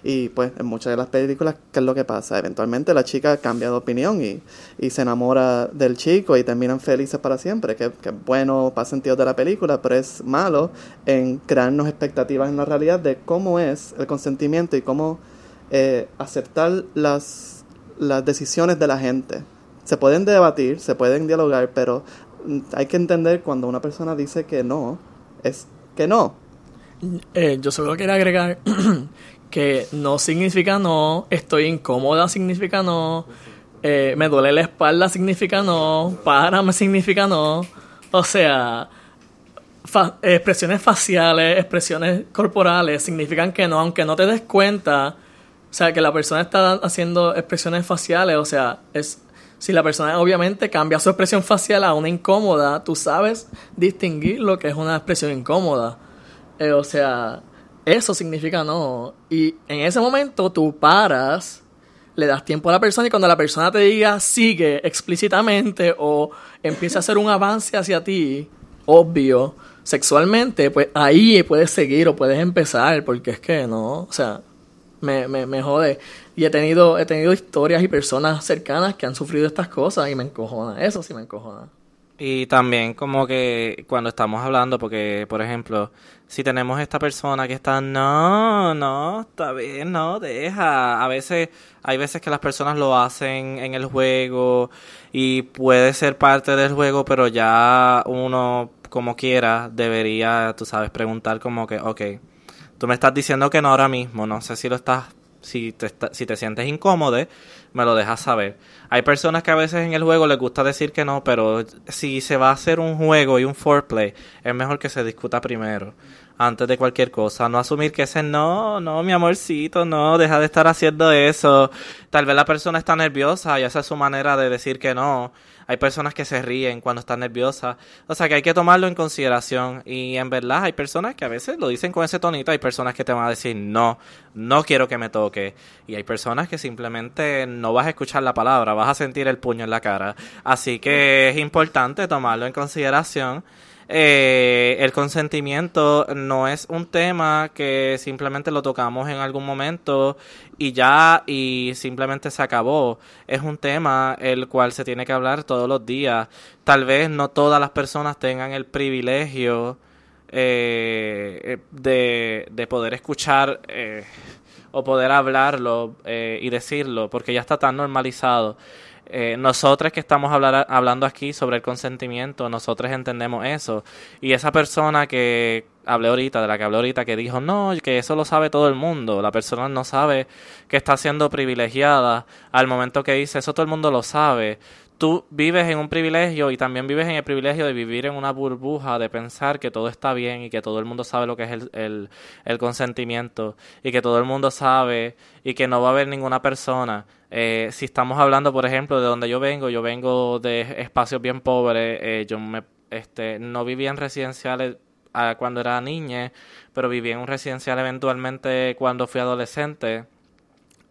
Y pues en muchas de las películas, ¿qué es lo que pasa? Eventualmente la chica cambia de opinión y, y se enamora del chico y terminan felices para siempre, que, que es bueno para sentido de la película, pero es malo en crearnos expectativas en la realidad de cómo es el consentimiento y cómo eh, aceptar las, las decisiones de la gente. Se pueden debatir, se pueden dialogar, pero hay que entender cuando una persona dice que no, es que no. Eh, yo solo quiero agregar que no significa no, estoy incómoda significa no, eh, me duele la espalda significa no, párame significa no. O sea, expresiones faciales, expresiones corporales significan que no, aunque no te des cuenta. O sea, que la persona está haciendo expresiones faciales, o sea, es si la persona obviamente cambia su expresión facial a una incómoda, tú sabes distinguir lo que es una expresión incómoda. Eh, o sea, eso significa no. Y en ese momento tú paras, le das tiempo a la persona y cuando la persona te diga sigue explícitamente o empieza a hacer un avance hacia ti, obvio, sexualmente, pues ahí puedes seguir o puedes empezar, porque es que no, o sea, me, me, jode. Y he tenido, he tenido historias y personas cercanas que han sufrido estas cosas y me encojona. Eso sí me encojona. Y también como que cuando estamos hablando, porque por ejemplo, si tenemos esta persona que está, no, no, está bien, no, deja. A veces, hay veces que las personas lo hacen en el juego y puede ser parte del juego, pero ya uno, como quiera, debería, tú sabes, preguntar como que, ok, tú me estás diciendo que no ahora mismo, no sé si lo estás si te, si te sientes incómodo, me lo dejas saber. Hay personas que a veces en el juego les gusta decir que no, pero si se va a hacer un juego y un foreplay, es mejor que se discuta primero, antes de cualquier cosa. No asumir que ese no, no, mi amorcito, no, deja de estar haciendo eso. Tal vez la persona está nerviosa y esa es su manera de decir que no. Hay personas que se ríen cuando están nerviosas. O sea que hay que tomarlo en consideración. Y en verdad hay personas que a veces lo dicen con ese tonito. Hay personas que te van a decir, no, no quiero que me toque. Y hay personas que simplemente no vas a escuchar la palabra, vas a sentir el puño en la cara. Así que es importante tomarlo en consideración. Eh, el consentimiento no es un tema que simplemente lo tocamos en algún momento y ya y simplemente se acabó. Es un tema el cual se tiene que hablar todos los días. Tal vez no todas las personas tengan el privilegio eh, de, de poder escuchar eh, o poder hablarlo eh, y decirlo porque ya está tan normalizado. Eh, nosotros que estamos hablando aquí sobre el consentimiento, nosotros entendemos eso. Y esa persona que hablé ahorita, de la que hablé ahorita, que dijo, no, que eso lo sabe todo el mundo, la persona no sabe que está siendo privilegiada al momento que dice, eso todo el mundo lo sabe. Tú vives en un privilegio y también vives en el privilegio de vivir en una burbuja, de pensar que todo está bien y que todo el mundo sabe lo que es el, el, consentimiento y que todo el mundo sabe y que no va a haber ninguna persona. Eh, si estamos hablando, por ejemplo, de donde yo vengo, yo vengo de espacios bien pobres, eh, yo me, este, no vivía en residenciales ah, cuando era niña, pero viví en un residencial eventualmente cuando fui adolescente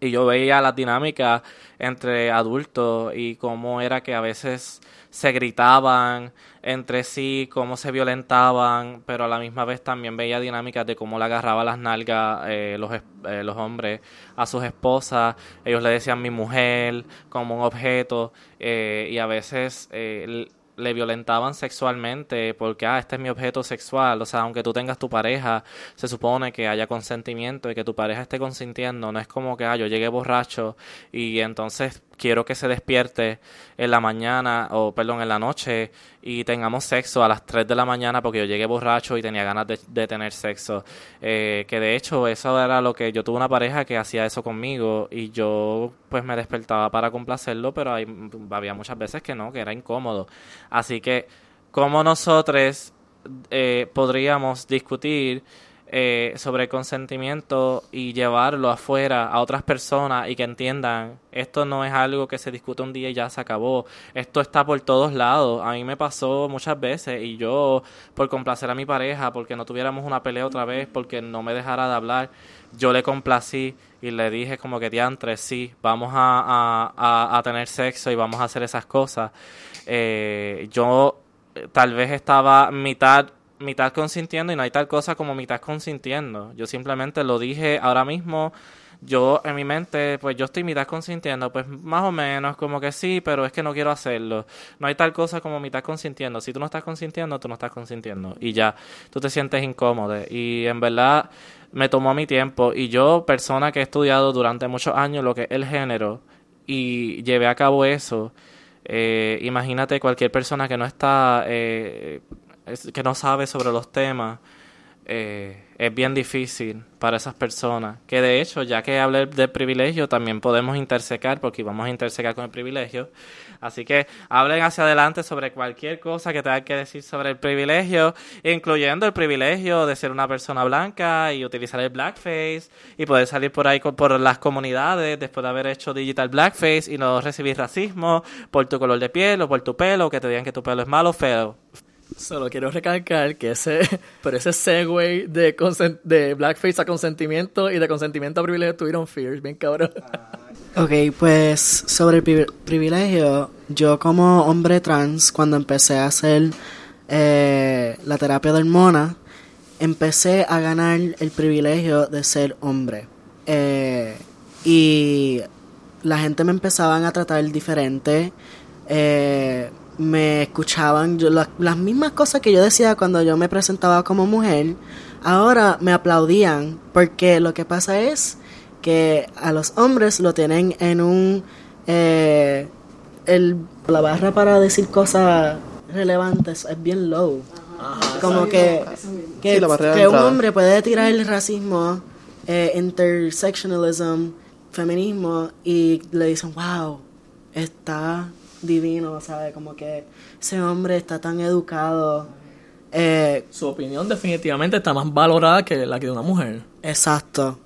y yo veía las dinámicas entre adultos y cómo era que a veces se gritaban entre sí, cómo se violentaban, pero a la misma vez también veía dinámicas de cómo le agarraba las nalgas eh, los, eh, los hombres a sus esposas, ellos le decían mi mujer como un objeto eh, y a veces eh, le violentaban sexualmente porque, ah, este es mi objeto sexual. O sea, aunque tú tengas tu pareja, se supone que haya consentimiento y que tu pareja esté consintiendo. No es como que, ah, yo llegué borracho y entonces quiero que se despierte en la mañana o, perdón, en la noche y tengamos sexo a las 3 de la mañana porque yo llegué borracho y tenía ganas de, tener sexo. Eh, que de hecho eso era lo que yo tuve una pareja que hacía eso conmigo y yo pues me despertaba para complacerlo, pero hay, había muchas veces que no, que era incómodo. Así que, como nosotros eh, podríamos discutir eh, sobre consentimiento y llevarlo afuera a otras personas y que entiendan, esto no es algo que se discute un día y ya se acabó, esto está por todos lados, a mí me pasó muchas veces y yo por complacer a mi pareja, porque no tuviéramos una pelea otra vez, porque no me dejara de hablar, yo le complací y le dije como que diantre, sí, vamos a, a, a, tener sexo y vamos a hacer esas cosas. Eh, yo eh, tal vez estaba mitad mitad consintiendo y no hay tal cosa como mitad consintiendo. Yo simplemente lo dije ahora mismo. Yo en mi mente, pues yo estoy mitad consintiendo, pues más o menos, como que sí, pero es que no quiero hacerlo. No hay tal cosa como mitad consintiendo. Si tú no estás consintiendo, tú no estás consintiendo. Y ya, tú te sientes incómodo. Y en verdad me tomó mi tiempo. Y yo, persona que he estudiado durante muchos años lo que es el género, y llevé a cabo eso, eh, imagínate cualquier persona que no está eh, que no sabe sobre los temas, eh, es bien difícil para esas personas. Que de hecho, ya que hablé de privilegio, también podemos intersecar, porque vamos a intersecar con el privilegio. Así que hablen hacia adelante sobre cualquier cosa que tengan que decir sobre el privilegio, incluyendo el privilegio de ser una persona blanca y utilizar el blackface y poder salir por ahí por las comunidades después de haber hecho digital blackface y no recibir racismo por tu color de piel o por tu pelo, que te digan que tu pelo es malo feo. Solo quiero recalcar que ese, pero ese segue de, de blackface a consentimiento y de consentimiento a privilegio tuvieron fears, bien cabrón. Ok, pues sobre el privilegio, yo como hombre trans, cuando empecé a hacer eh, la terapia de hormona, empecé a ganar el privilegio de ser hombre. Eh, y la gente me empezaban a tratar diferente. Eh, me escuchaban yo, las, mismas cosas que yo decía cuando yo me presentaba como mujer, ahora me aplaudían porque lo que pasa es que a los hombres lo tienen en un... Eh, el, la barra para decir cosas relevantes es bien low. como que, que, un hombre puede tirar el racismo, eh, intersectionalism, feminismo y le dicen, wow, está divino, ¿sabes? Como que ese hombre está tan educado. Eh, Su opinión definitivamente está más valorada que la que de una mujer. Exacto.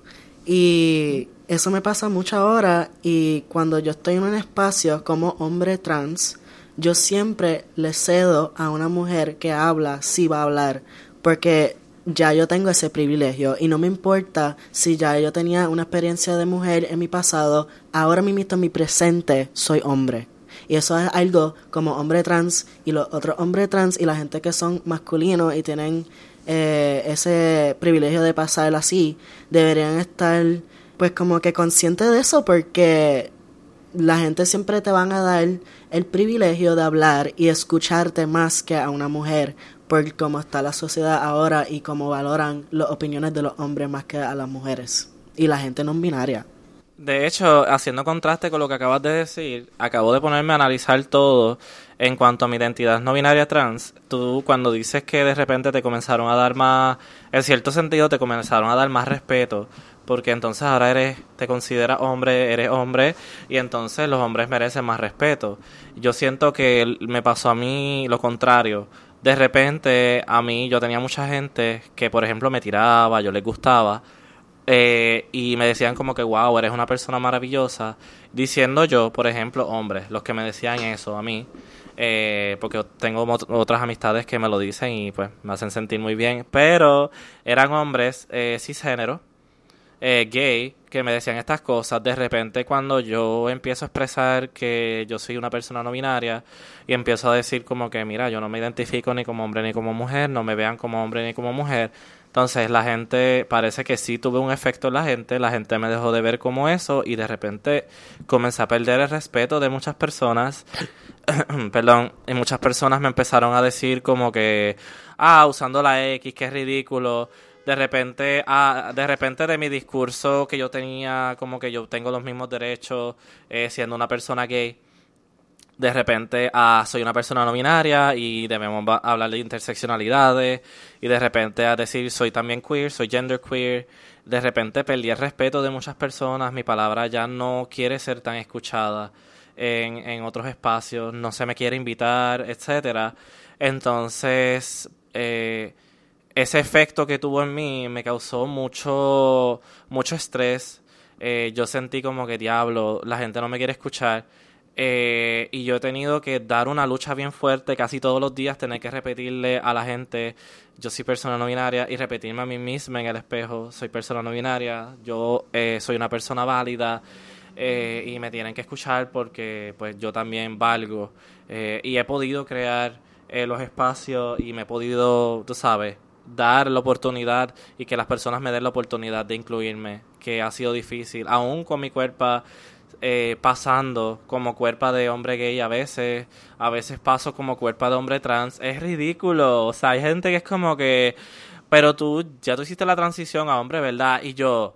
Y eso me pasa mucho ahora y cuando yo estoy en un espacio como hombre trans, yo siempre le cedo a una mujer que habla si va a hablar, porque ya yo tengo ese privilegio y no me importa si ya yo tenía una experiencia de mujer en mi pasado, ahora mismo en mi presente soy hombre. Y eso es algo como hombre trans y los otros hombres trans y la gente que son masculinos y tienen eh, ese privilegio de pasar así, deberían estar pues como que conscientes de eso porque la gente siempre te van a dar el privilegio de hablar y escucharte más que a una mujer por cómo está la sociedad ahora y cómo valoran las opiniones de los hombres más que a las mujeres y la gente no binaria. De hecho, haciendo contraste con lo que acabas de decir, acabo de ponerme a analizar todo en cuanto a mi identidad no binaria trans. Tú cuando dices que de repente te comenzaron a dar más, en cierto sentido te comenzaron a dar más respeto, porque entonces ahora eres, te consideras hombre, eres hombre, y entonces los hombres merecen más respeto. Yo siento que me pasó a mí lo contrario. De repente a mí yo tenía mucha gente que por ejemplo me tiraba, yo les gustaba, eh, y me decían como que, wow, eres una persona maravillosa. Diciendo yo, por ejemplo, hombres, los que me decían eso a mí, eh, porque tengo otras amistades que me lo dicen y pues me hacen sentir muy bien, pero eran hombres eh, cisgénero, eh, gay, que me decían estas cosas. De repente cuando yo empiezo a expresar que yo soy una persona no binaria y empiezo a decir como que, mira, yo no me identifico ni como hombre ni como mujer, no me vean como hombre ni como mujer, entonces la gente, parece que sí tuve un efecto en la gente, la gente me dejó de ver como eso y de repente comencé a perder el respeto de muchas personas, perdón, y muchas personas me empezaron a decir como que, ah, usando la X, que es ridículo, de repente, ah, de repente de mi discurso que yo tenía como que yo tengo los mismos derechos eh, siendo una persona gay, de repente a soy una persona no binaria y debemos hablar de interseccionalidades y de repente a decir soy también queer, soy gender queer. De repente perdí el respeto de muchas personas, mi palabra ya no quiere ser tan escuchada en, en otros espacios, no se me quiere invitar, etcétera. Entonces, eh, ese efecto que tuvo en mí me causó mucho, mucho estrés. Eh, yo sentí como que diablo, la gente no me quiere escuchar. Eh, y yo he tenido que dar una lucha bien fuerte casi todos los días, tener que repetirle a la gente, yo soy persona no binaria, y repetirme a mí misma en el espejo, soy persona no binaria, yo eh, soy una persona válida, eh, y me tienen que escuchar porque pues yo también valgo. Eh, y he podido crear eh, los espacios y me he podido, tú sabes, dar la oportunidad y que las personas me den la oportunidad de incluirme, que ha sido difícil, aún con mi cuerpo eh, pasando como cuerpo de hombre gay a veces, a veces paso como cuerpo de hombre trans, es ridículo, o sea, hay gente que es como que, pero tú ya tú hiciste la transición a hombre, ¿verdad? Y yo,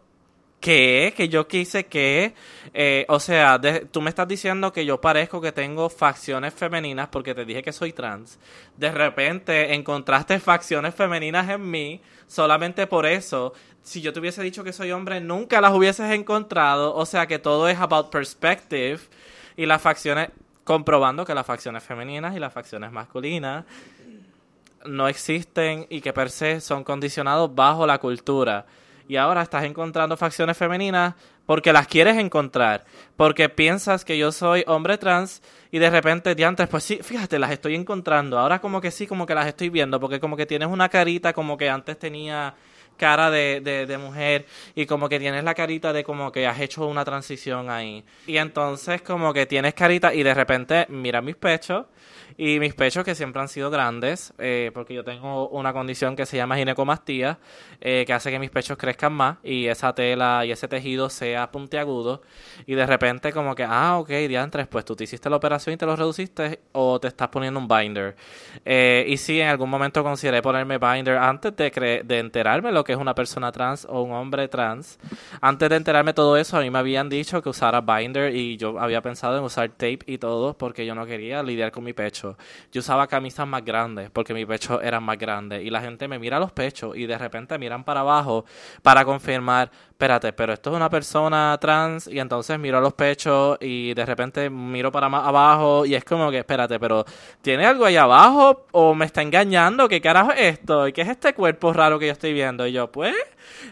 ¿qué? Que yo quise que, eh, o sea, tú me estás diciendo que yo parezco que tengo facciones femeninas porque te dije que soy trans. De repente encontraste facciones femeninas en mí solamente por eso. Si yo te hubiese dicho que soy hombre, nunca las hubieses encontrado. O sea que todo es about perspective y las facciones, comprobando que las facciones femeninas y las facciones masculinas no existen y que per se son condicionados bajo la cultura. Y ahora estás encontrando facciones femeninas porque las quieres encontrar, porque piensas que yo soy hombre trans y de repente diantres, pues sí, fíjate, las estoy encontrando. Ahora como que sí, como que las estoy viendo, porque como que tienes una carita como que antes tenía cara de, de, de mujer y como que tienes la carita de como que has hecho una transición ahí. Y entonces como que tienes carita y de repente mira mis pechos y mis pechos que siempre han sido grandes eh, porque yo tengo una condición que se llama ginecomastía eh, que hace que mis pechos crezcan más y esa tela y ese tejido sea puntiagudo y de repente como que ah ok diantres pues tú te hiciste la operación y te lo reduciste o te estás poniendo un binder Eh, y sí en algún momento consideré ponerme binder antes de, cre- de enterarme lo que es una persona trans o un hombre trans. Antes de enterarme todo eso a mí me habían dicho que usara binder y yo había pensado en usar tape y todo porque yo no quería lidiar con mi pecho. Yo usaba camisas más grandes porque mi pecho era más grande y la gente me mira los pechos y de repente miran para abajo para confirmar, espérate, pero esto es una persona trans y entonces miro los pechos y de repente miro para abajo y es como que, espérate, pero ¿tiene algo ahí abajo o me está engañando? ¿Qué carajo es esto? ¿Y qué es este cuerpo raro que yo estoy viendo? Y yo, pues,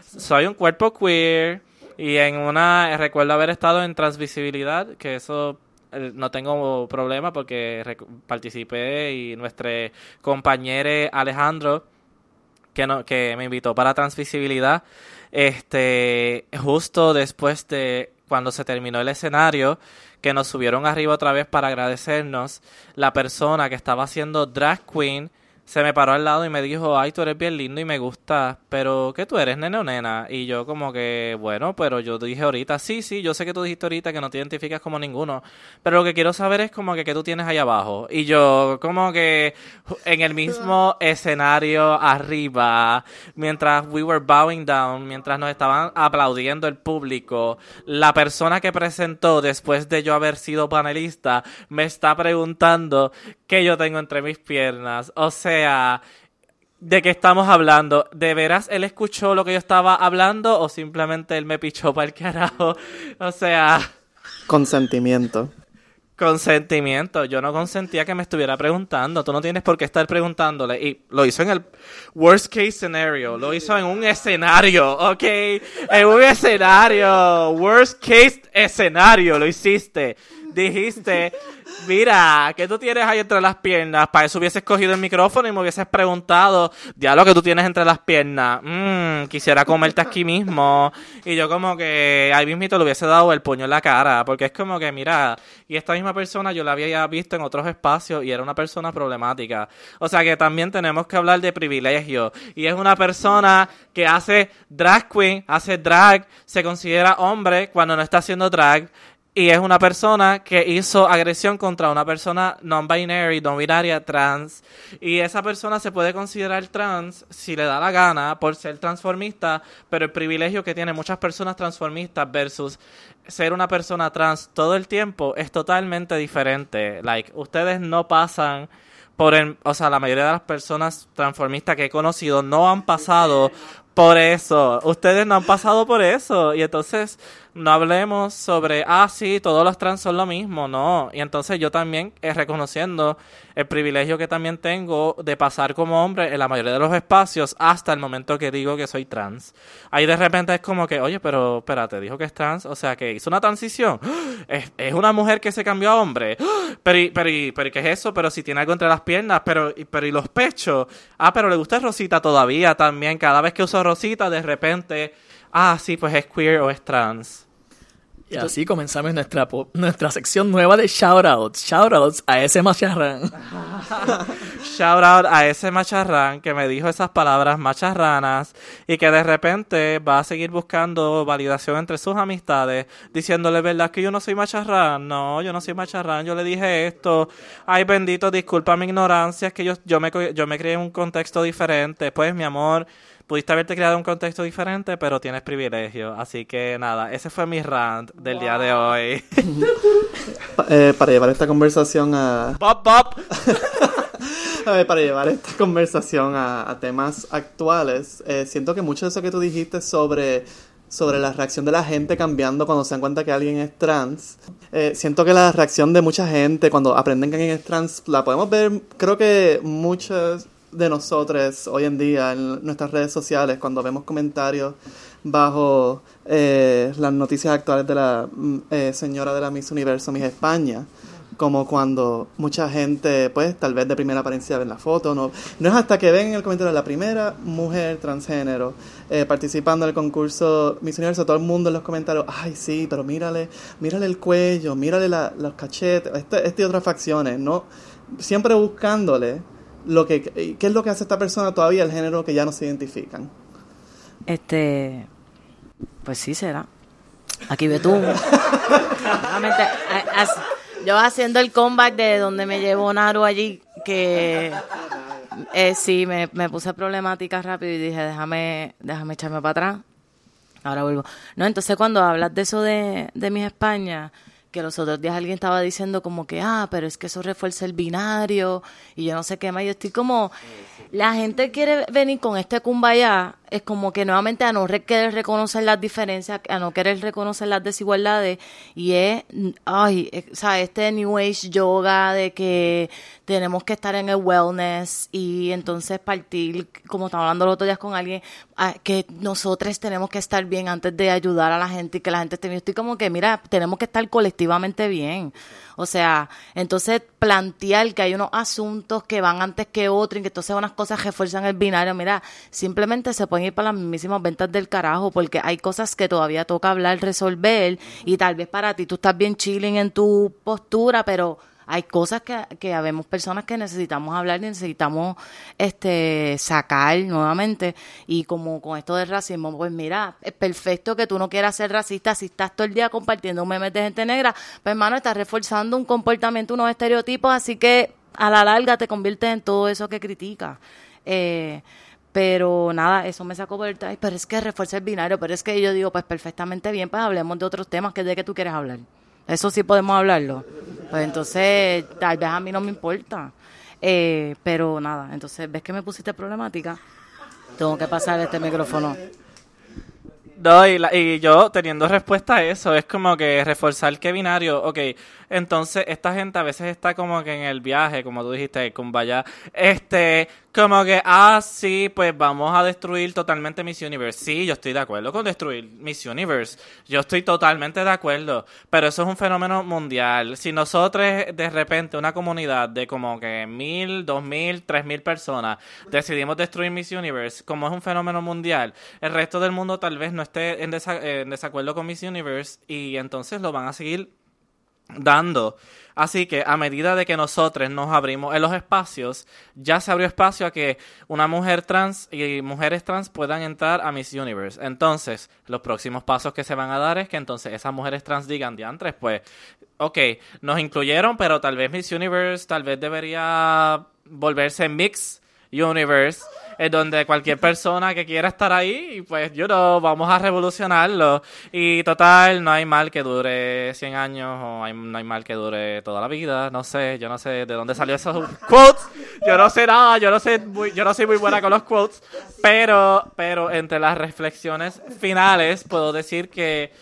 soy un cuerpo queer y en una, recuerdo haber estado en transvisibilidad, que eso eh, no tengo problema porque participé y nuestro compañero Alejandro que no, que me invitó para transvisibilidad este justo después de cuando se terminó el escenario que nos subieron arriba otra vez para agradecernos la persona que estaba haciendo drag queen se me paró al lado y me dijo, ay, tú eres bien lindo y me gusta, pero ¿qué tú eres, nene o nena? Y yo como que, bueno, pero yo dije ahorita, sí, sí, yo sé que tú dijiste ahorita que no te identificas como ninguno, pero lo que quiero saber es como que qué tú tienes ahí abajo. Y yo como que en el mismo escenario arriba, mientras we were bowing down, mientras nos estaban aplaudiendo el público, la persona que presentó después de yo haber sido panelista me está preguntando qué yo tengo entre mis piernas. O sea, ¿de qué estamos hablando? ¿De veras él escuchó lo que yo estaba hablando o simplemente él me pichó para el carajo? O sea... Consentimiento. Consentimiento. Yo no consentía que me estuviera preguntando. Tú no tienes por qué estar preguntándole. Y lo hizo en el worst case scenario. Lo hizo en un escenario, ¿ok? En un escenario. Worst case escenario. Lo hiciste. Dijiste, mira, ¿qué tú tienes ahí entre las piernas? Para eso hubieses cogido el micrófono y me hubieses preguntado, ya lo que tú tienes entre las piernas. Mmm, quisiera comerte aquí mismo. Y yo como que ahí mismito le hubiese dado el puño en la cara. Porque es como que, mira, y esta misma persona yo la había ya visto en otros espacios y era una persona problemática. O sea que también tenemos que hablar de privilegio. Y es una persona que hace drag queen, hace drag, se considera hombre cuando no está haciendo drag. Y es una persona que hizo agresión contra una persona non-binary, non-binaria, trans. Y esa persona se puede considerar trans si le da la gana por ser transformista, pero el privilegio que tienen muchas personas transformistas versus ser una persona trans todo el tiempo es totalmente diferente. Like, ustedes no pasan por el, o sea, la mayoría de las personas transformistas que he conocido no han pasado por eso. Ustedes no han pasado por eso. Y entonces no hablemos sobre, ah, sí, todos los trans son lo mismo, no. Y entonces yo también eh, reconociendo el privilegio que también tengo de pasar como hombre en la mayoría de los espacios hasta el momento que digo que soy trans. Ahí de repente es como que, oye, pero espérate, dijo que es trans, o sea, que hizo una transición. Es, es una mujer que se cambió a hombre. Pero, pero, pero, ¿y ¿qué es eso? Pero si tiene algo entre las piernas, pero, pero, ¿y los pechos? Ah, pero le gusta Rosita todavía también. Cada vez que uso Rosita, de repente, ah, sí, pues es queer o es trans. Y así comenzamos nuestra, nuestra sección nueva de shoutouts. Shoutouts a ese macharrán. Shout out a ese macharrán que me dijo esas palabras macharranas y que de repente va a seguir buscando validación entre sus amistades, diciéndole, ¿verdad que yo no soy macharrán? No, yo no soy macharrán, yo le dije esto. Ay, bendito, disculpa mi ignorancia, es que yo, yo, me, yo me crié en un contexto diferente. Pues, mi amor, pudiste haberte creado un contexto diferente, pero tienes privilegio. Así que nada, ese fue mi rant del día de hoy. Eh, para llevar esta conversación a, pop, pop. a ver, para llevar esta conversación a, a temas actuales, eh, siento que mucho de eso que tú dijiste sobre, sobre la reacción de la gente cambiando cuando se dan cuenta que alguien es trans, eh, siento que la reacción de mucha gente cuando aprenden que alguien es trans la podemos ver, creo que muchos de nosotros hoy en día en nuestras redes sociales, cuando vemos comentarios bajo eh, las noticias actuales de la mm, eh, señora de la Miss Universo, Miss España, como cuando mucha gente, pues, tal vez de primera apariencia ven la foto, no, no es hasta que ven en el comentario la primera mujer transgénero eh, participando en el concurso Miss Universo, todo el mundo en los comentarios, ay, sí, pero mírale, mírale el cuello, mírale la- los cachetes, este, este y otras facciones, ¿no? Siempre buscándole lo que, qué es lo que hace esta persona todavía, el género que ya no se identifican. Este, pues sí será. Aquí ve tú. As- yo haciendo el comeback de donde me llevó Naru allí, que eh, sí, me, me puse problemática rápido y dije, déjame, déjame echarme para atrás. Ahora vuelvo. No, entonces cuando hablas de eso de, de mis España, que los otros días alguien estaba diciendo como que, ah, pero es que eso refuerza el binario y yo no sé qué más. Yo estoy como, la gente quiere venir con este kumbaya, es como que nuevamente a no re- querer reconocer las diferencias, a no querer reconocer las desigualdades y es, ay, eh, o sea, este New Age yoga de que tenemos que estar en el wellness y entonces partir, como estaba hablando los otros días con alguien, que nosotros tenemos que estar bien antes de ayudar a la gente y que la gente esté bien. Estoy como que, mira, tenemos que estar colectivamente bien. O sea, entonces plantear que hay unos asuntos que van antes que otros y que entonces unas cosas refuerzan el binario. Mira, simplemente se ir para las mismísimas ventas del carajo porque hay cosas que todavía toca hablar, resolver y tal vez para ti tú estás bien chilling en tu postura, pero hay cosas que, que habemos personas que necesitamos hablar y necesitamos este sacar nuevamente y como con esto del racismo pues mira es perfecto que tú no quieras ser racista si estás todo el día compartiendo memes de gente negra pues hermano estás reforzando un comportamiento unos estereotipos así que a la larga te conviertes en todo eso que criticas eh, pero nada, eso me sacó por el ay, pero es que refuerza el binario, pero es que yo digo, pues perfectamente bien, pues hablemos de otros temas que de que tú quieres hablar. Eso sí podemos hablarlo. Pues entonces, tal vez a mí no me importa. Eh, pero nada, entonces, ¿ves que me pusiste problemática? Tengo que pasar este micrófono. No, y, la- y yo teniendo respuesta a eso, es como que reforzar qué binario, ok, entonces esta gente a veces está como que en el viaje, como tú dijiste, con vaya, este, como que, ah, sí, pues vamos a destruir totalmente Miss Universe. Sí, yo estoy de acuerdo con destruir Miss Universe, yo estoy totalmente de acuerdo, pero eso es un fenómeno mundial. Si nosotros de repente, una comunidad de como que mil, dos mil, tres mil personas, decidimos destruir Miss Universe, como es un fenómeno mundial, el resto del mundo tal vez no esté en, desa- en desacuerdo con Miss Universe y entonces lo van a seguir dando. Así que a medida de que nosotros nos abrimos en los espacios, ya se abrió espacio a que una mujer trans y mujeres trans puedan entrar a Miss Universe. Entonces, los próximos pasos que se van a dar es que entonces esas mujeres trans digan, diantres, pues, ok, nos incluyeron, pero tal vez Miss Universe tal vez debería volverse mix universe, en donde cualquier persona que quiera estar ahí, pues yo no, vamos a revolucionarlo. Y total, no hay mal que dure 100 años o no hay mal que dure toda la vida, no sé, yo no sé de dónde salió esos quotes, yo no sé nada, yo no sé, muy, yo no soy muy buena con los quotes, pero, pero entre las reflexiones finales puedo decir que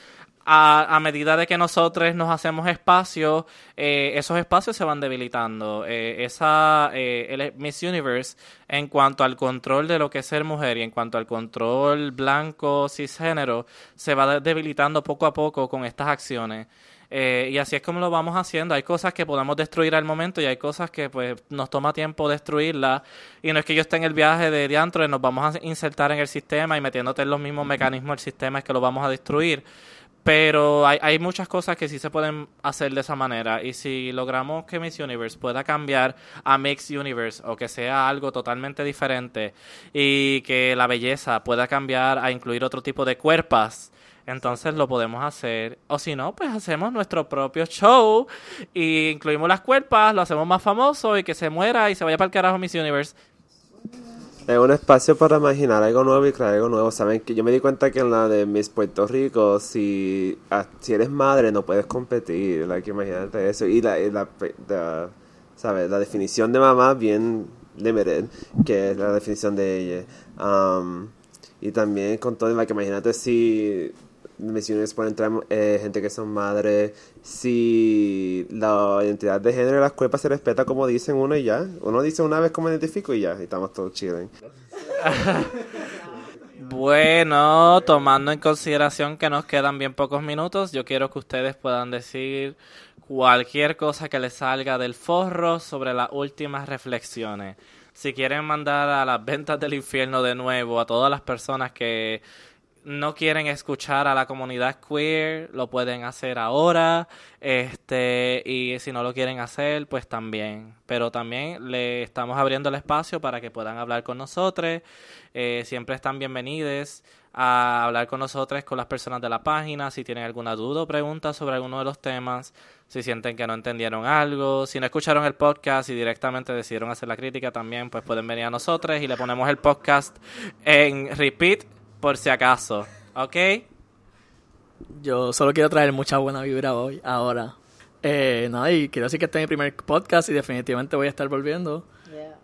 a, a, medida de que nosotros nos hacemos espacio, eh, esos espacios se van debilitando. Eh, esa eh, el Miss Universe, en cuanto al control de lo que es ser mujer y en cuanto al control blanco cisgénero, se va debilitando poco a poco con estas acciones. Eh, y así es como lo vamos haciendo. Hay cosas que podemos destruir al momento y hay cosas que pues nos toma tiempo destruirlas. Y no es que yo esté en el viaje de diantro y nos vamos a insertar en el sistema y metiéndote en los mismos mecanismos del sistema es que lo vamos a destruir pero hay, hay, muchas cosas que sí se pueden hacer de esa manera. Y si logramos que Miss Universe pueda cambiar a Mixed Universe o que sea algo totalmente diferente y que la belleza pueda cambiar a incluir otro tipo de cuerpos, entonces lo podemos hacer. O si no, pues hacemos nuestro propio show y incluimos las cuerpas, lo hacemos más famoso y que se muera y se vaya para el carajo Miss Universe. Es un espacio para imaginar algo nuevo y crear algo nuevo. Saben que yo me di cuenta que en la de Miss Puerto Rico, si, ah, si eres madre no puedes competir. Like, imagínate eso. Y la, y la, la, la definición de mamá bien limited, que es la definición de ella. Um, y también con todo, like, imagínate si misiones pueden entrar eh, gente que son madres, si la identidad de género de las cuerpas se respeta como dicen uno y ya. Uno dice una vez cómo identifico y ya, y estamos todos chilling. bueno, tomando en consideración que nos quedan bien pocos minutos, yo quiero que ustedes puedan decir cualquier cosa que les salga del forro sobre las últimas reflexiones. Si quieren mandar a las ventas del infierno de nuevo a todas las personas que no quieren escuchar a la comunidad queer, lo pueden hacer ahora, este, y si no lo quieren hacer, pues también. Pero también le estamos abriendo el espacio para que puedan hablar con nosotros. Eh, siempre están bienvenidos a hablar con nosotros, con las personas de la página, si tienen alguna duda o pregunta sobre alguno de los temas, si sienten que no entendieron algo, si no escucharon el podcast y directamente decidieron hacer la crítica también, pues pueden venir a nosotros y le ponemos el podcast en repeat por si acaso, ¿ok? Yo solo quiero traer mucha buena vibra hoy, ahora. Eh, nada, y quiero decir que este es mi primer podcast y definitivamente voy a estar volviendo.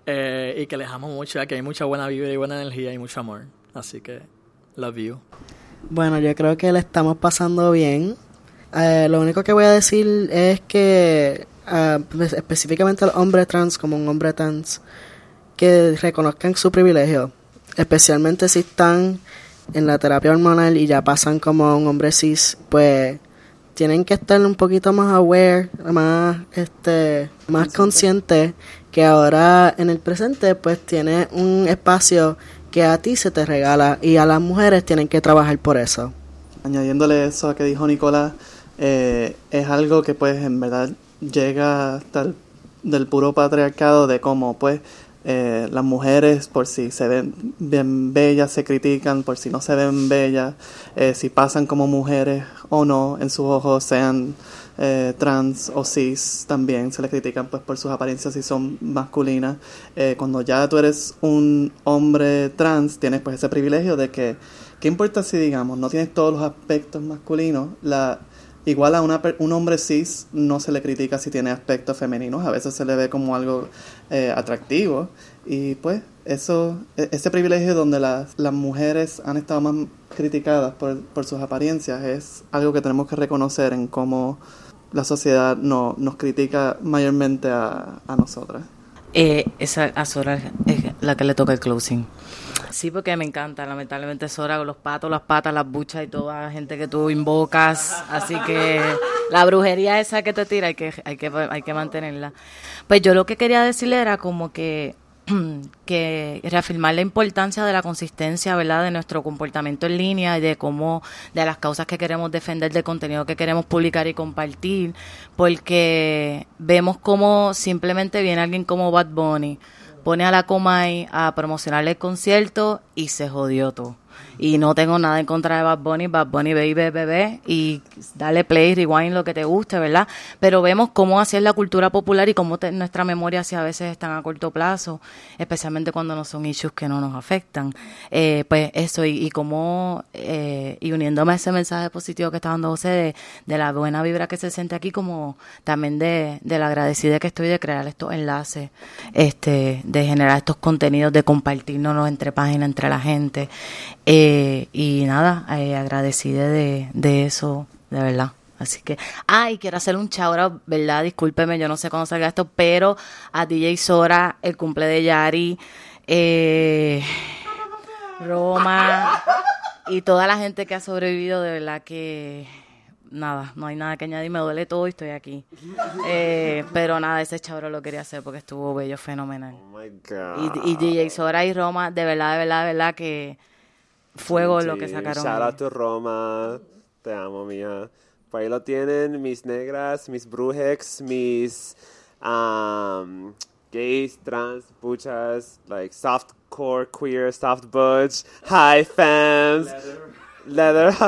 Eh, y que les amo mucho, que hay mucha buena vibra y buena energía y mucho amor. Así que, love you. Bueno, yo creo que le estamos pasando bien. Eh, lo único que voy a decir es que, pues, específicamente al hombre trans, como un hombre trans, que reconozcan su privilegio. Especialmente si están en la terapia hormonal y ya pasan como un hombre cis, pues tienen que estar un poquito más aware, más este, más consciente que ahora en el presente pues tiene un espacio que a ti se te regala y a las mujeres tienen que trabajar por eso. Añadiéndole eso a que dijo Nicolás, eh, es algo que pues en verdad llega hasta el, del puro patriarcado de cómo pues eh, las mujeres por si se ven bien bellas se critican, por si no se ven bellas, eh, si pasan como mujeres o no en sus ojos, sean eh, trans o cis, también se les critican pues por sus apariencias si son masculinas. cuando ya tú eres un hombre trans, tienes pues ese privilegio de que, ¿qué importa si digamos, no tienes todos los aspectos masculinos? La, Igual a una, un hombre cis no se le critica si tiene aspectos femeninos, a veces se le ve como algo eh, atractivo. Y pues eso, e, ese privilegio donde las, las mujeres han estado más criticadas por, por, sus apariencias es algo que tenemos que reconocer en cómo la sociedad no, nos critica mayormente a, a nosotras. Eh, esa a Sora es la que le toca el closing. Sí, porque me encanta. Lamentablemente Sora con los patos, las patas, las buchas y toda la gente que tú invocas. Así que la brujería esa que te tira hay que, hay que, hay que mantenerla. Pues yo lo que quería decirle era como que que reafirmar la importancia de la consistencia, ¿verdad? De nuestro comportamiento en línea y de cómo, de las causas que queremos defender, del contenido que queremos publicar y compartir, porque vemos cómo simplemente viene alguien como Bad Bunny, pone a la Comay a promocionar el concierto y se jodió todo. Y no tengo nada en contra de Bad Bunny, Bad Bunny baby, bebé, y dale play, rewind, lo que te guste, ¿verdad? Pero vemos cómo así es la cultura popular y cómo te- nuestra memoria así a veces están a corto plazo, especialmente cuando no son issues que no nos afectan. Eh, pues eso, y, y cómo, eh, y uniéndome a ese mensaje positivo que está dando José de, de la buena vibra que se siente aquí, como también de, de la agradecida que estoy de crear estos enlaces, este, de generar estos contenidos, de compartirnos entre páginas, entre la gente. Eh, y nada, eh, agradecida de, de eso, de verdad. Así que, ah, y quiero hacer un shout ¿verdad? Discúlpeme, yo no sé cuándo salga esto, pero a DJ Sora, el cumple de Yari, eh, Roma y toda la gente que ha sobrevivido, de verdad que nada, no hay nada que añadir, me duele todo y estoy aquí. Eh, pero nada, ese chabro lo quería hacer porque estuvo bello, fenomenal. Oh my god. Y, y DJ Sora y Roma, de verdad, de verdad, de verdad que fuego lo que sacaron. Shout out to Roma. Te amo, mía. Por ahí lo tienen mis negras, mis brujex, mis um, gays, trans, puchas, like softcore, queer, soft butch, high fans. Leatherhouse,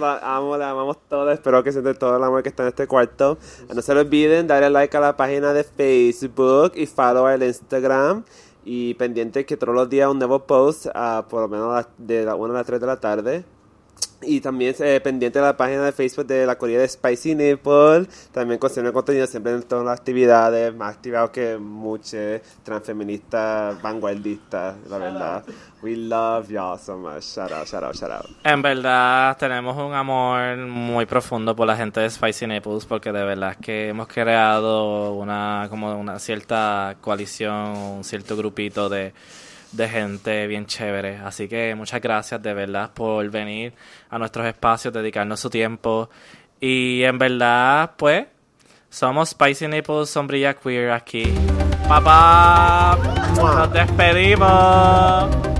la amo, la amamos todas, espero que sienten todo el amor que está en este cuarto. No se olviden darle like a la página de Facebook y follow al Instagram. Y pendiente que todos los días un nuevo post, ah, por lo menos a de la 1 a las 3 de la tarde. Y también eh, pendiente de la página de Facebook de la Corea de Spicy Nipple. También consigue contenido siempre en todas las actividades, más activados que muchos transfeministas, vanguardistas, la verdad. We love y'all so much. Shout out, shout out, shout out. En verdad tenemos un amor muy profundo por la gente de Spicy Nipples porque de verdad es que hemos creado una como una cierta coalición, un cierto grupito de, de gente bien chévere. Así que muchas gracias de verdad por venir a nuestros espacios, dedicarnos su tiempo y en verdad pues somos Spicy Nipples Sombrilla Queer aquí. Papá, nos despedimos.